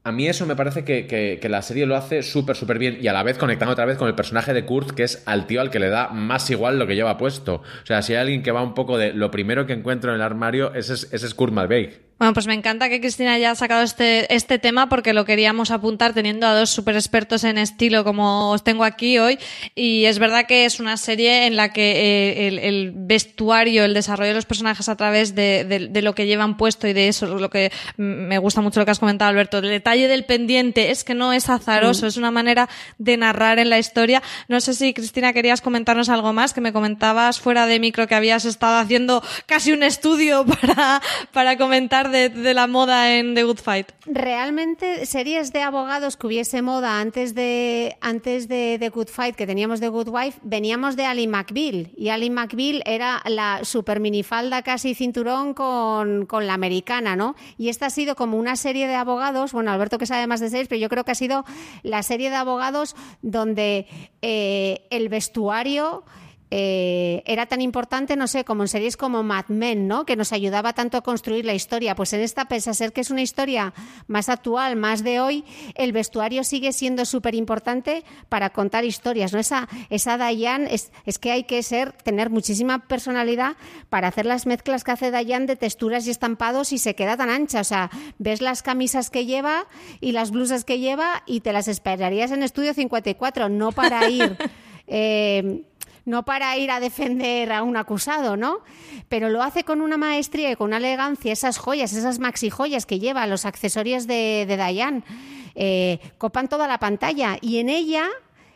a mí eso me parece que, que, que la serie lo hace súper, súper bien y a la vez conectando otra vez con el personaje de Kurt, que es al tío al que le da más igual lo que lleva puesto. O sea, si hay alguien que va un poco de lo primero que encuentro en el armario, ese es, ese es Kurt Malveig. Bueno, pues me encanta que Cristina haya sacado este, este tema porque lo queríamos apuntar teniendo a dos super expertos en estilo como os tengo aquí hoy. Y es verdad que es una serie en la que eh, el, el, vestuario, el desarrollo de los personajes a través de, de, de, lo que llevan puesto y de eso, lo que me gusta mucho lo que has comentado, Alberto, el detalle del pendiente es que no es azaroso, mm. es una manera de narrar en la historia. No sé si, Cristina, querías comentarnos algo más, que me comentabas fuera de micro que habías estado haciendo casi un estudio para, para comentar de, de, la moda en The Good Fight? Realmente, series de abogados que hubiese moda antes de, antes de The Good Fight, que teníamos The Good Wife, veníamos de Ali McBeal. Y Ali McBeal era la super minifalda casi cinturón con, con la americana, ¿no? Y esta ha sido como una serie de abogados, bueno, Alberto que sabe más de series, pero yo creo que ha sido la serie de abogados donde eh, el vestuario eh, era tan importante, no sé, como en series como Mad Men, ¿no? Que nos ayudaba tanto a construir la historia. Pues en esta, pese a ser que es una historia más actual, más de hoy, el vestuario sigue siendo súper importante para contar historias, ¿no? Esa, esa Dayan es, es, que hay que ser, tener muchísima personalidad para hacer las mezclas que hace Dayan de texturas y estampados y se queda tan ancha. O sea, ves las camisas que lleva y las blusas que lleva y te las esperarías en Estudio 54, no para ir. Eh, no para ir a defender a un acusado, ¿no? Pero lo hace con una maestría y con una elegancia, esas joyas, esas maxi joyas que lleva, los accesorios de, de Dayan, eh, copan toda la pantalla y en ella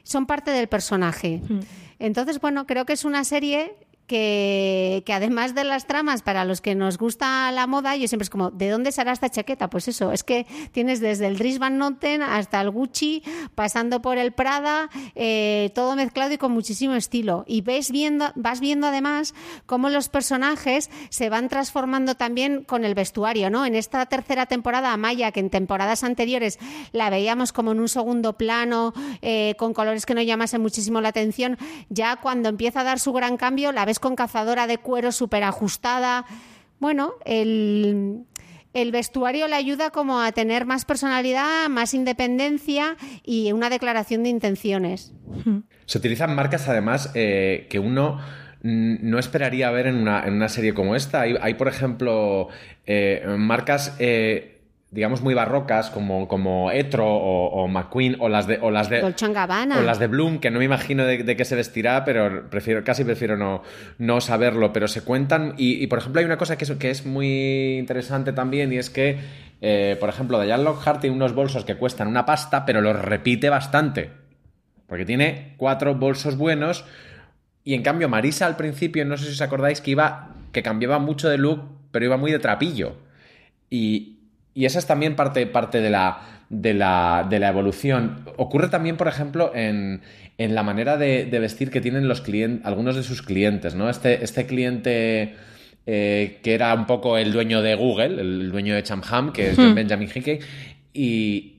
son parte del personaje. Mm. Entonces, bueno, creo que es una serie que, además de las tramas, para los que nos gusta la moda, yo siempre es como, ¿de dónde será esta chaqueta? Pues eso, es que tienes desde el Dries Van Noten hasta el Gucci, pasando por el Prada, eh, todo mezclado y con muchísimo estilo. Y ves viendo, vas viendo además cómo los personajes se van transformando también con el vestuario, ¿no? En esta tercera temporada, Maya, que en temporadas anteriores la veíamos como en un segundo plano, eh, con colores que no llamasen muchísimo la atención, ya cuando empieza a dar su gran cambio, la ves con cazadora de cuero súper ajustada. Bueno, el, el vestuario le ayuda como a tener más personalidad, más independencia y una declaración de intenciones. Se utilizan marcas además eh, que uno no esperaría ver en una, en una serie como esta. Hay, por ejemplo, eh, marcas... Eh, digamos, muy barrocas, como, como Etro o, McQueen, o las de. O las de O las de Bloom, que no me imagino de, qué se vestirá, pero prefiero, casi prefiero no, no saberlo. Pero se cuentan. Y, por ejemplo, hay una cosa que es, que es muy interesante también, y es que, eh, por ejemplo, Diane Lockhart tiene unos bolsos que cuestan una pasta, pero los repite bastante. Porque tiene cuatro bolsos buenos. Y en cambio, Marisa al principio, no sé si os acordáis, que iba. que cambiaba mucho de look, pero iba muy de trapillo. Y, y esa es también parte, parte de, la, de, la, de, la, evolución. Ocurre también, por ejemplo, en, en la manera de, vestir que tienen los clientes, algunos de sus clientes, ¿no? Este, este cliente eh, que era un poco el dueño de Google, el dueño de Chamham, que es hmm. Benjamin Hickey, y,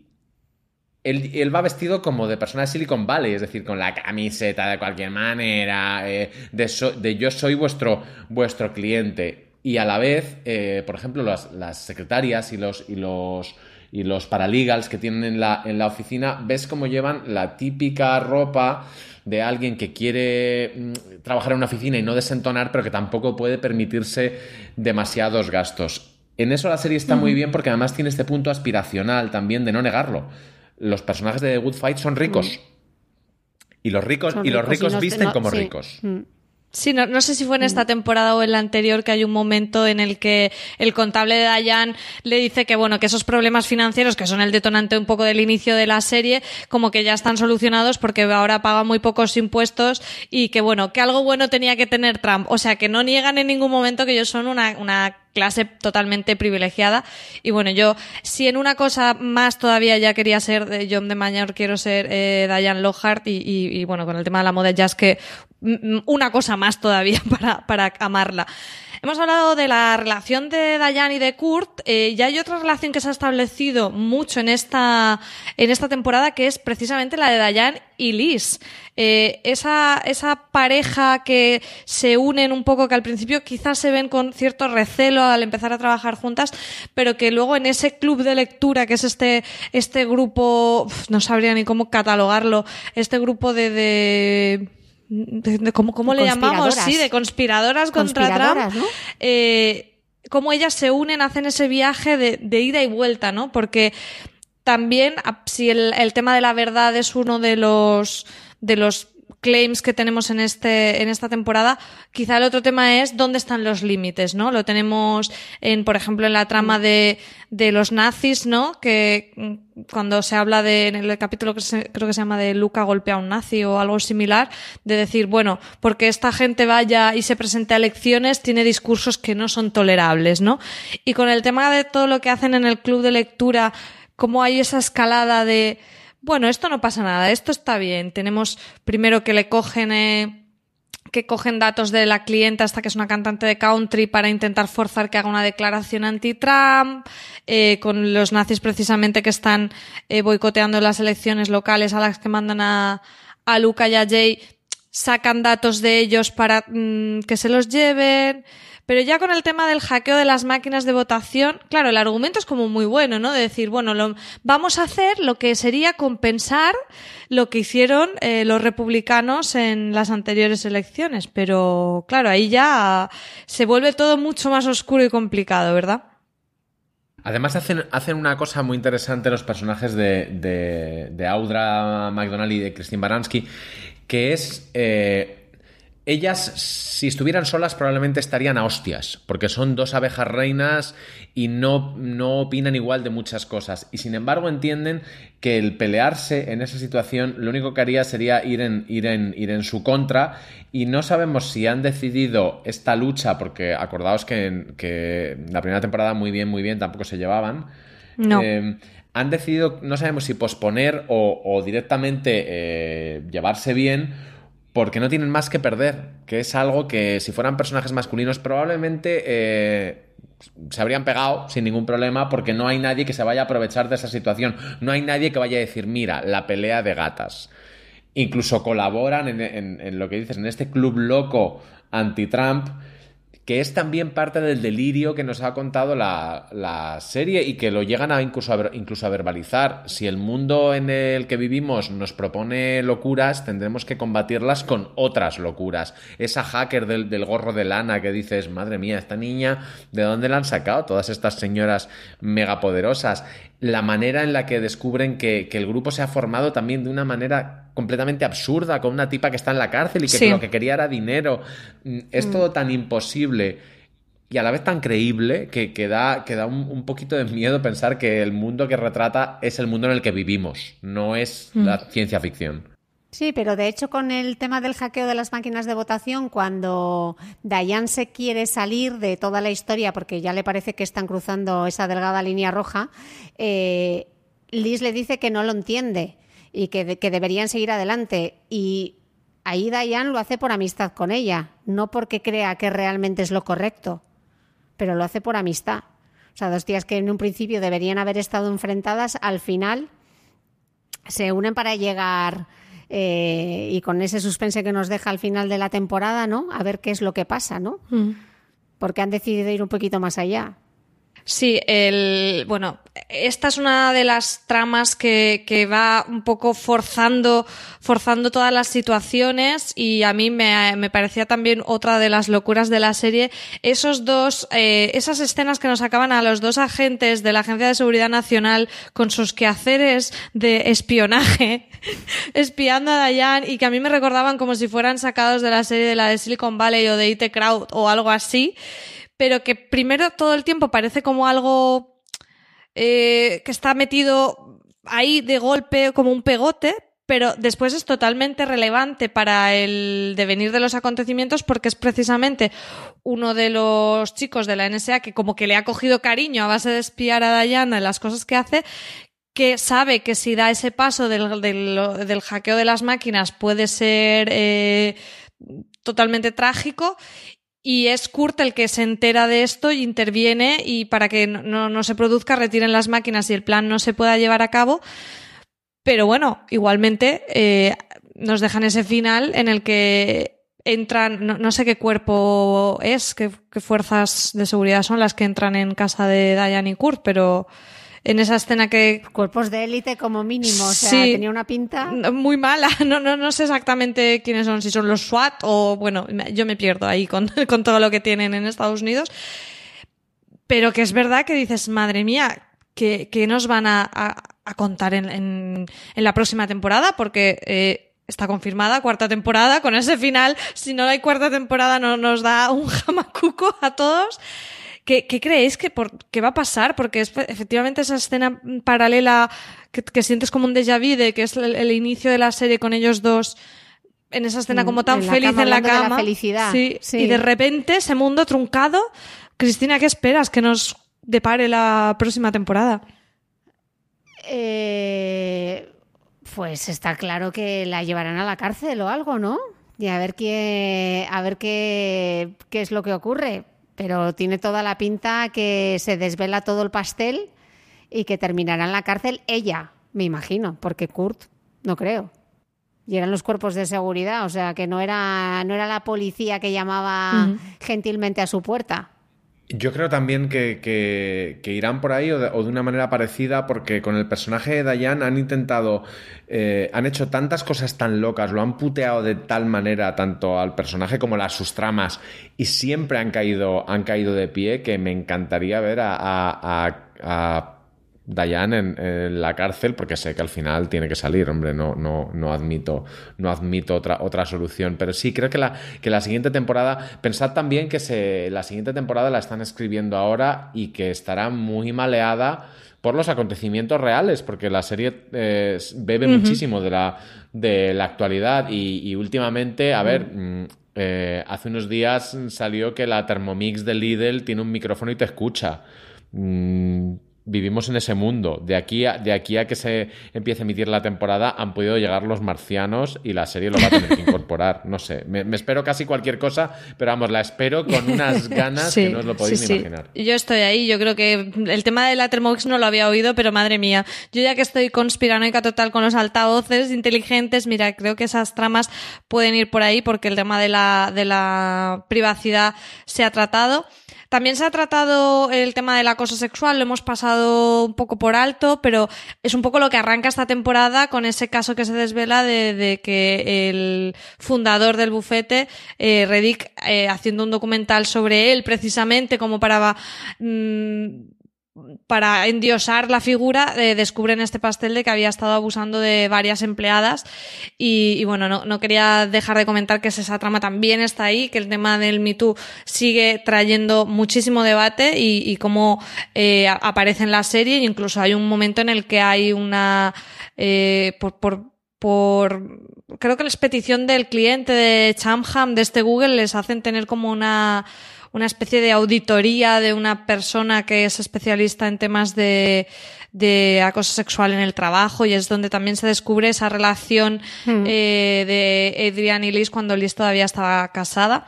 él, va vestido como de persona de Silicon Valley, es decir, con la camiseta de cualquier manera, eh, de, de, yo soy vuestro, vuestro cliente y a la vez, eh, por ejemplo, las, secretarias y los, y los, y los paralegals que tienen en la, en la oficina, ves cómo llevan la típica ropa de alguien que quiere mm, trabajar en una oficina y no desentonar, pero que tampoco puede permitirse demasiados gastos. En eso la serie está muy bien porque además tiene este punto aspiracional también de no negarlo. Los personajes de The Good Fight son ricos. Y los ricos, y los ricos, visten como ricos. Mm. Sí, no, no, sé si fue en esta mm. temporada o en la anterior que hay un momento en el que el contable de Dayan le dice que bueno, que esos problemas financieros, que son el detonante un poco del inicio de la serie, como que ya están solucionados porque ahora paga muy pocos impuestos y que bueno, que algo bueno tenía que tener Trump. O sea, que no niegan en ningún momento que ellos son una, una clase totalmente privilegiada. Y bueno, yo, si en una cosa más todavía ya quería ser de John de Mayor, quiero ser eh, Diane Lockhart y, y, bueno, con el tema de la moda ya es que mm, mm, una cosa más todavía para, para amarla. Hemos hablado de la relación de Diane y de Kurt. Eh, y hay otra relación que se ha establecido mucho en esta, en esta temporada que es precisamente la de Diane y Liz. Eh, esa, esa pareja que se unen un poco, que al principio quizás se ven con cierto recelo al empezar a trabajar juntas, pero que luego en ese club de lectura, que es este, este grupo, no sabría ni cómo catalogarlo, este grupo de, de ¿Cómo, le llamamos? Sí, de conspiradoras, contra Trump. ¿no? Eh, cómo ellas se unen, hacen ese viaje de, de, ida y vuelta, ¿no? Porque también, si el, el tema de la verdad es uno de los, de los claims que tenemos en este en esta temporada, quizá el otro tema es dónde están los límites, ¿no? Lo tenemos en por ejemplo en la trama de, de los nazis, ¿no? Que mm, cuando se habla de en el capítulo que creo que se llama de Luca golpea a un nazi o algo similar, de decir, bueno, porque esta gente vaya y se presente a elecciones tiene discursos que no son tolerables, ¿no? Y con el tema de todo lo que hacen en el club de lectura, cómo hay esa escalada de bueno, esto no pasa nada, esto está bien. Tenemos primero que le cogen, eh, que cogen datos de la clienta hasta que es una cantante de country para intentar forzar que haga una declaración anti-Trump, eh, con los nazis precisamente que están eh, boicoteando las elecciones locales a las que mandan a, a Luca y a Jay, sacan datos de ellos para mm, que se los lleven. Pero ya con el tema del hackeo de las máquinas de votación, claro, el argumento es como muy bueno, ¿no? De decir, bueno, lo, vamos a hacer lo que sería compensar lo que hicieron eh, los republicanos en las anteriores elecciones. Pero claro, ahí ya se vuelve todo mucho más oscuro y complicado, ¿verdad? Además hacen, hacen una cosa muy interesante los personajes de, Audra McDonald y de Christine Baranski, que es eh, ellas, si estuvieran solas, probablemente estarían a hostias, porque son dos abejas reinas y no, no opinan igual de muchas cosas. Y sin embargo entienden que el pelearse en esa situación lo único que haría sería ir en, ir en, ir en su contra. Y no sabemos si han decidido esta lucha, porque acordaos que, en- que la primera temporada muy bien, muy bien, tampoco se llevaban. No. Eh, han decidido, no sabemos si posponer o, o directamente eh, llevarse bien porque no tienen más que perder, que es algo que si fueran personajes masculinos probablemente eh, se habrían pegado sin ningún problema porque no hay nadie que se vaya a aprovechar de esa situación, no hay nadie que vaya a decir, mira, la pelea de gatas. Incluso colaboran en, en- en lo que dices, en este club loco anti-Trump, que es también parte del delirio que nos ha contado la, la serie y que lo llegan a incluso, a incluso a verbalizar. Si el mundo en el que vivimos nos propone locuras, tendremos que combatirlas con otras locuras. Esa hacker del, del gorro de lana que dices, madre mía, esta niña, ¿de dónde la han sacado todas estas señoras megapoderosas? La manera en la que descubren que, que el grupo se ha formado también de una manera completamente absurda, con una tipa que está en la cárcel y que Sí. lo que quería era dinero. Mm, Es todo tan imposible y a la vez tan creíble que, que da, que da un, un poquito de miedo pensar que el mundo que retrata es el mundo en el que vivimos, no es la ciencia ficción. Sí, pero de hecho con el tema del hackeo de las máquinas de votación, cuando Dayan se quiere salir de toda la historia porque ya le parece que están cruzando esa delgada línea roja, eh, Liz le dice que no lo entiende y que, de- que deberían seguir adelante. Y ahí Dayan lo hace por amistad con ella, no porque crea que realmente es lo correcto, pero lo hace por amistad. O sea, dos tías que en un principio deberían haber estado enfrentadas, al final se unen para llegar eh, y con ese suspense que nos deja al final de la temporada, ¿no? A ver qué es lo que pasa, ¿no? Porque han decidido ir un poquito más allá. Sí, el, bueno, esta es una de las tramas que, que va un poco forzando, forzando todas las situaciones y a mí me, me parecía también otra de las locuras de la serie. Esos dos, eh, esas escenas que nos sacaban a los dos agentes de la Agencia de Seguridad Nacional con sus quehaceres de espionaje, espiando a Diane y que a mí me recordaban como si fueran sacados de la serie de la de Silicon Valley o de IT Crowd o algo así pero que primero todo el tiempo parece como algo eh, que está metido ahí de golpe como un pegote, pero después es totalmente relevante para el devenir de los acontecimientos porque es precisamente uno de los chicos de la NSA que como que le ha cogido cariño a base de espiar a Diana en las cosas que hace, que sabe que si da ese paso del, del- del hackeo de las máquinas puede ser eh, totalmente trágico y es Kurt el que se entera de esto y interviene y para que no, no- se produzca retiren las máquinas y el plan no se pueda llevar a cabo. Pero bueno, igualmente eh, nos dejan ese final en el que entran, no, no sé qué cuerpo es, qué, qué fuerzas de seguridad son las que entran en casa de Diane y Kurt, pero en esa escena que Cuerpos de élite como mínimo, o sea, Sí. tenía una pinta. muy mala. No, no, no sé exactamente quiénes son, si son los SWAT o, bueno, yo me pierdo ahí con, con todo lo que tienen en Estados Unidos. Pero que es verdad que dices, madre mía, que, que nos van a, a- a contar en, en- en la próxima temporada, porque eh, está confirmada cuarta temporada con ese final. Si no hay cuarta temporada, no nos da un jamacuco a todos. ¿Qué, qué creéis que, por, que va a pasar? Porque es efectivamente esa escena paralela que, que sientes como un déjà vu de que es el, el inicio de la serie con ellos dos en esa escena Mm, como tan en la feliz cama, en la hablando de la cama. felicidad. Sí, Sí. Y de repente ese mundo truncado. Cristina, ¿qué esperas que nos depare la próxima temporada? Eh, pues está claro que la llevarán a la cárcel o algo, ¿no? Y a ver qué, a ver qué, qué es lo que ocurre. Pero tiene toda la pinta que se desvela todo el pastel y que terminará en la cárcel ella, me imagino, porque Kurt no creo. Y eran los cuerpos de seguridad, o sea que no era, no era la policía que llamaba gentilmente a su puerta. Yo creo también que, que- irán por ahí o de, una manera parecida porque con el personaje de Diane han intentado, eh, han hecho tantas cosas tan locas, lo han puteado de tal manera tanto al personaje como a sus tramas y siempre han caído, han caído de pie que me encantaría ver a Dayan en, en, la cárcel porque sé que al final tiene que salir, hombre, no, no, no admito, no admito otra, otra solución. Pero sí, creo que la, que la siguiente temporada, pensad también que se, la siguiente temporada la están escribiendo ahora y que estará muy maleada por los acontecimientos reales, porque la serie eh, bebe uh -huh. muchísimo de la, de la actualidad y, y últimamente, a ver, mm, eh, hace unos días salió que la Thermomix de Lidl tiene un micrófono y te escucha. Mm, vivimos en ese mundo. De aquí, a, de aquí a que se empiece a emitir la temporada han podido llegar los marcianos y la serie lo va a tener que incorporar. No sé, me, me espero casi cualquier cosa, pero vamos, la espero con unas ganas sí, que no os lo podéis sí, ni sí. imaginar. Yo estoy ahí, yo creo que el tema de la Thermomix no lo había oído, pero madre mía, yo ya que estoy conspiranoica total con los altavoces inteligentes, mira, creo que esas tramas pueden ir por ahí porque el tema de la, de la privacidad se ha tratado. También se ha tratado el tema del acoso sexual, lo hemos pasado un poco por alto, pero es un poco lo que arranca esta temporada con ese caso que se desvela de, de que el fundador del bufete, eh, eh, haciendo un documental sobre él precisamente como para... Mmm, para endiosar la figura, eh, descubren este pastel de que había estado abusando de varias empleadas y, y bueno, no, no, quería dejar de comentar que esa trama también está ahí, que el tema del Me Too sigue trayendo muchísimo debate y, y cómo eh, aparece en la serie, incluso hay un momento en el que hay una, eh, por, por por creo que la petición del cliente de Chamham de este Google les hacen tener como una una especie de auditoría de una persona que es especialista en temas de, de acoso sexual en el trabajo y es donde también se descubre esa relación mm. eh, de Adrian y Liz cuando Liz todavía estaba casada.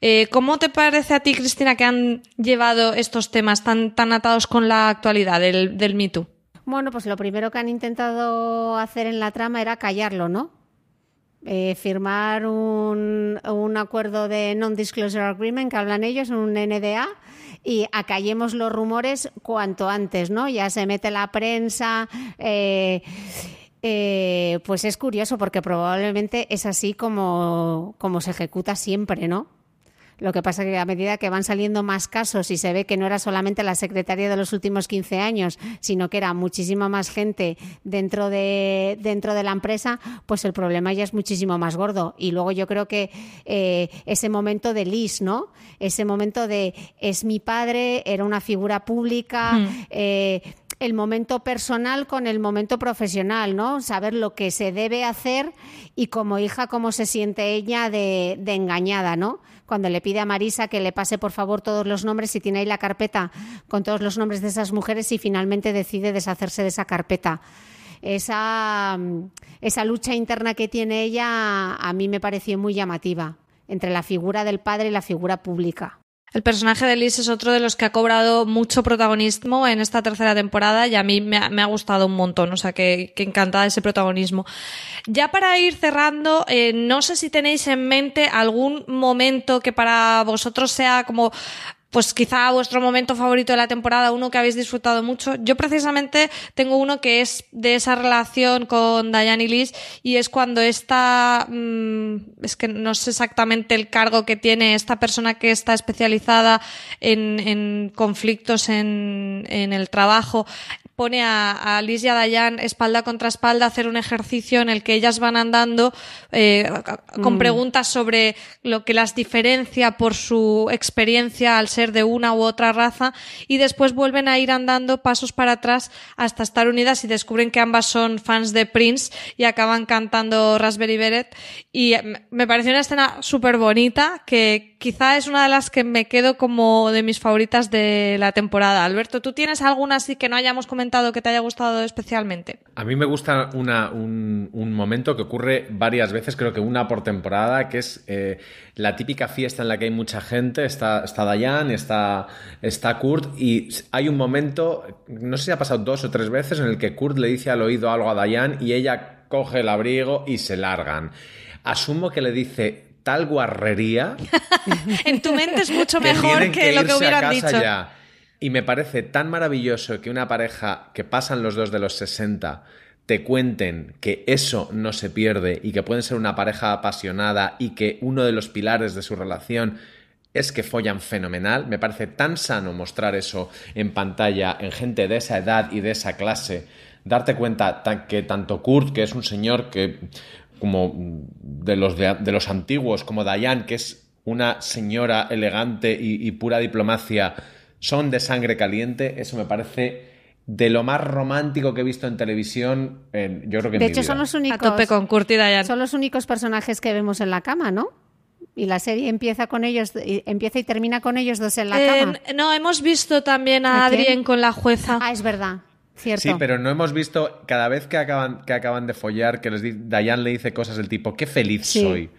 Eh, ¿Cómo te parece a ti, Cristina, que han llevado estos temas tan, tan atados con la actualidad del, del Me Too? Bueno, pues lo primero que han intentado hacer en la trama era callarlo, ¿no? Eh, firmar un, un, acuerdo de Non-Disclosure Agreement que hablan ellos, un NDA, y acallemos los rumores cuanto antes, ¿no? Ya se mete la prensa. Eh, eh, pues es curioso porque probablemente es así como, como se ejecuta siempre, ¿no? Lo que pasa es que a medida que van saliendo más casos y se ve que no era solamente la secretaria de los últimos 15 años, sino que era muchísima más gente dentro de, dentro de la empresa, pues el problema ya es muchísimo más gordo. Y luego yo creo que eh, ese momento de Liz, ¿no? Ese momento de es mi padre, era una figura pública, mm. eh, el momento personal con el momento profesional, ¿no? Saber lo que se debe hacer y como hija cómo se siente ella de, de engañada, ¿no? Cuando le pide a Marisa que le pase por favor todos los nombres y tiene ahí la carpeta con todos los nombres de esas mujeres y finalmente decide deshacerse de esa carpeta. Esa, esa lucha interna que tiene ella a mí me pareció muy llamativa entre la figura del padre y la figura pública. El personaje de Liz es otro de los que ha cobrado mucho protagonismo en esta tercera temporada y a mí me ha, gustado un montón, o sea que, que, encantada ese protagonismo. Ya para ir cerrando, eh, no sé si tenéis en mente algún momento que para vosotros sea como pues quizá vuestro momento favorito de la temporada, uno que habéis disfrutado mucho. Yo precisamente tengo uno que es de esa relación con Diane y Liz y es cuando esta, mmm, es que no sé exactamente el cargo que tiene esta persona que está especializada en, en conflictos en, en el trabajo, pone a, a Liz y a Dayan espalda contra espalda a hacer un ejercicio en el que ellas van andando eh, con mm. preguntas sobre lo que las diferencia por su experiencia al ser de una u otra raza y después vuelven a ir andando pasos para atrás hasta estar unidas y descubren que ambas son fans de Prince y acaban cantando Raspberry Beret y me pareció una escena súper bonita que quizá es una de las que me quedo como de mis favoritas de la temporada. Alberto, ¿tú tienes alguna así que no hayamos comentado que te haya gustado especialmente? A mí me gusta una, un, un, momento que ocurre varias veces, creo que una por temporada, que es eh, la típica fiesta en la que hay mucha gente. Está, está Diane, está, está Kurt, y hay un momento, no sé si ha pasado dos o tres veces, en el que Kurt le dice al oído algo a Diane y ella coge el abrigo y se largan. Asumo que le dice tal guarrería. en tu mente es mucho mejor que, que lo que hubieran dicho. Ya. Y me parece tan maravilloso que una pareja que pasan los dos de los 60 te cuenten que eso no se pierde y que pueden ser una pareja apasionada y que uno de los pilares de su relación es que follan fenomenal. Me parece tan sano mostrar eso en pantalla en gente de esa edad y de esa clase. Darte cuenta que tanto Kurt, que es un señor que como de los, de, los antiguos, como Diane, que es una señora elegante y, pura diplomacia, son de sangre caliente. Eso me parece de lo más romántico que he visto en televisión, yo creo que De en hecho, mi vida. son los únicos. A tope con Kurt y Diane. Son los únicos personajes que vemos en la cama, ¿no? Y la serie empieza con ellos, y- empieza y termina con ellos dos en la Eh, cama. no, hemos visto también a ¿A? Adrien con la jueza. Ah, es verdad, cierto. Sí, pero no hemos visto cada vez que acaban, que acaban de follar que les di- Diane le dice cosas del tipo, qué feliz Sí. soy,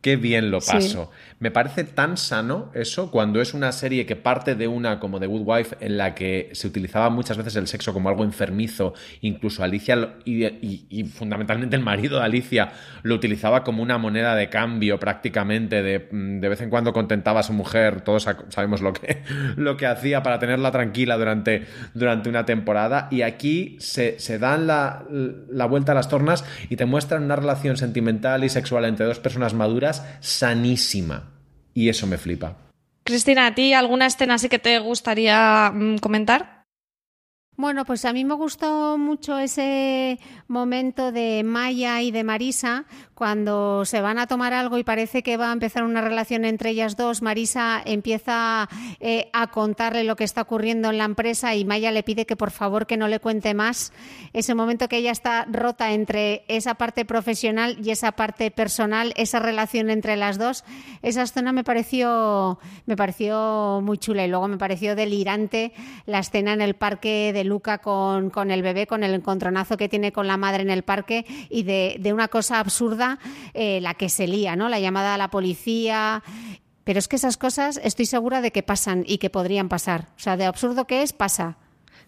qué bien lo Sí. paso. Me parece tan sano eso cuando es una serie que parte de una como The Good Wife en la que se utilizaba muchas veces el sexo como algo enfermizo, incluso Alicia y, y- y fundamentalmente el marido de Alicia lo utilizaba como una moneda de cambio prácticamente, de, mm, de vez en cuando contentaba a su mujer, todos sa- sabemos lo que, lo que hacía para tenerla tranquila durante, durante una temporada y aquí se, se dan la, la vuelta a las tornas y te muestran una relación sentimental y sexual entre dos personas maduras sanísima. Y eso me flipa. Cristina, ¿a ti alguna escena así que te gustaría mm, comentar? Bueno, pues a mí me gustó mucho ese momento de Maya y de Marisa cuando se van a tomar algo y parece que va a empezar una relación entre ellas dos. Marisa empieza eh, a contarle lo que está ocurriendo en la empresa y Maya le pide que por favor que no le cuente más. Ese momento que ella está rota entre esa parte profesional y esa parte personal, esa relación entre las dos, esa escena me pareció me pareció muy chula y luego me pareció delirante la escena en el parque de Luca con, con el bebé, con el encontronazo que tiene con la madre en el parque y de, de una cosa absurda eh, la que se lía, ¿no? La llamada a la policía. Pero es que esas cosas estoy segura de que pasan y que podrían pasar. O sea, de absurdo que es, pasa.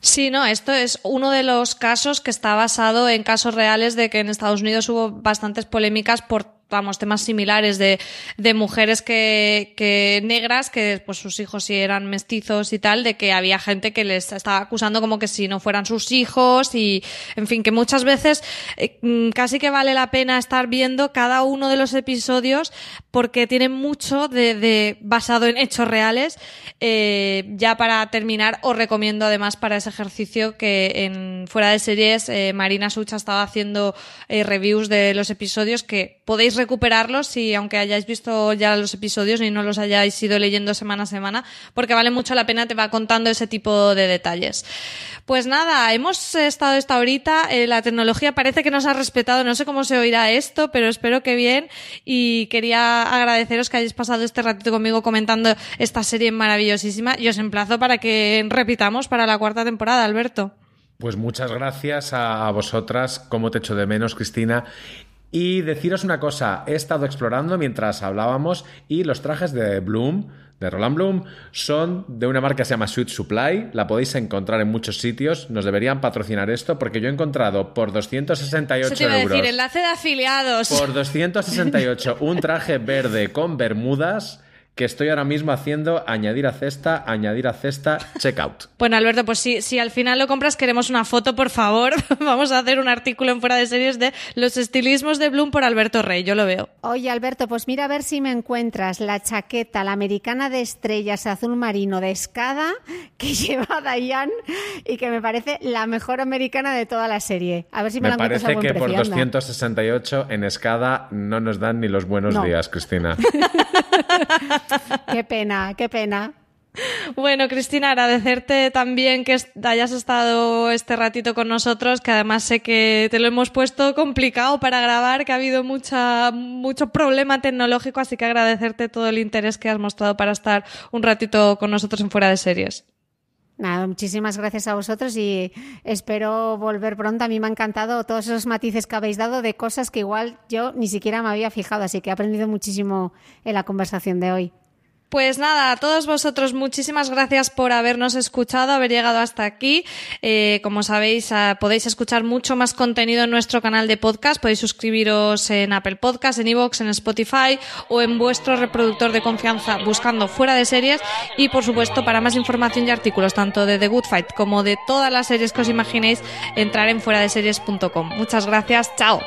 Sí, no, esto es uno de los casos que está basado en casos reales de que en Estados Unidos hubo bastantes polémicas por vamos, temas similares de, de mujeres que, que negras, que pues sus hijos sí eran mestizos y tal, de que había gente que les estaba acusando como que si no fueran sus hijos y, en fin, que muchas veces eh, mm, casi que vale la pena estar viendo cada uno de los episodios porque tienen mucho de, basado en hechos reales. Eh, ya para terminar, os recomiendo además para ese ejercicio que en fuera de series eh, Marina Sucha estaba haciendo reviews de los episodios que podéis recuperarlos si aunque hayáis visto ya los episodios y no los hayáis ido leyendo semana a semana, porque vale mucho la pena, te va contando ese tipo de detalles. Pues nada, hemos estado esta horita, eh, la tecnología parece que nos ha respetado, no sé cómo se oirá esto, pero espero que bien y quería agradeceros que hayáis pasado este ratito conmigo comentando esta serie maravillosísima y os emplazo para que repitamos para la cuarta temporada, Alberto. Pues muchas gracias a vosotras, como te echo de menos, Cristina. Y deciros una cosa, he estado explorando mientras hablábamos y los trajes de Bloom, de Roland Bloom, son de una marca que se llama Sweet Supply, la podéis encontrar en muchos sitios, nos deberían patrocinar esto porque yo he encontrado por 268 Eso te iba a euros. decir, enlace de afiliados. Por 268, un traje verde con bermudas que estoy ahora mismo haciendo añadir a cesta, añadir a cesta, checkout. Bueno, Alberto, pues si, si al final lo compras, queremos una foto, por favor. Vamos a hacer un artículo en fuera de series de los estilismos de Bloom por Alberto Rey, yo lo veo. Oye, Alberto, pues mira a ver si me encuentras la chaqueta, la americana de estrellas azul marino de escada que lleva Dayan y que me parece la mejor americana de toda la serie. A ver si me, Me la encuentras parece buen que por precio, anda. 268 en escada no nos dan ni los buenos No. días, Cristina. Qué pena, qué pena. Bueno, Cristina, agradecerte también que hayas estado este ratito con nosotros, que además sé que te lo hemos puesto complicado para grabar, que ha habido mucha, mucho problema tecnológico, así que agradecerte todo el interés que has mostrado para estar un ratito con nosotros en fuera de series. Nada, muchísimas gracias a vosotros y espero volver pronto. A mí me ha encantado todos esos matices que habéis dado de cosas que igual yo ni siquiera me había fijado, así que he aprendido muchísimo en la conversación de hoy. Pues nada, a todos vosotros muchísimas gracias por habernos escuchado, haber llegado hasta aquí. Eh, como sabéis, ah, podéis escuchar mucho más contenido en nuestro canal de podcast. Podéis suscribiros en Apple Podcast, en iVoox, en Spotify o en vuestro reproductor de confianza buscando fuera de series. Y por supuesto, para más información y artículos, tanto de The Good Fight como de todas las series que os imaginéis, entrar en fuera de series.com. Muchas gracias, chao.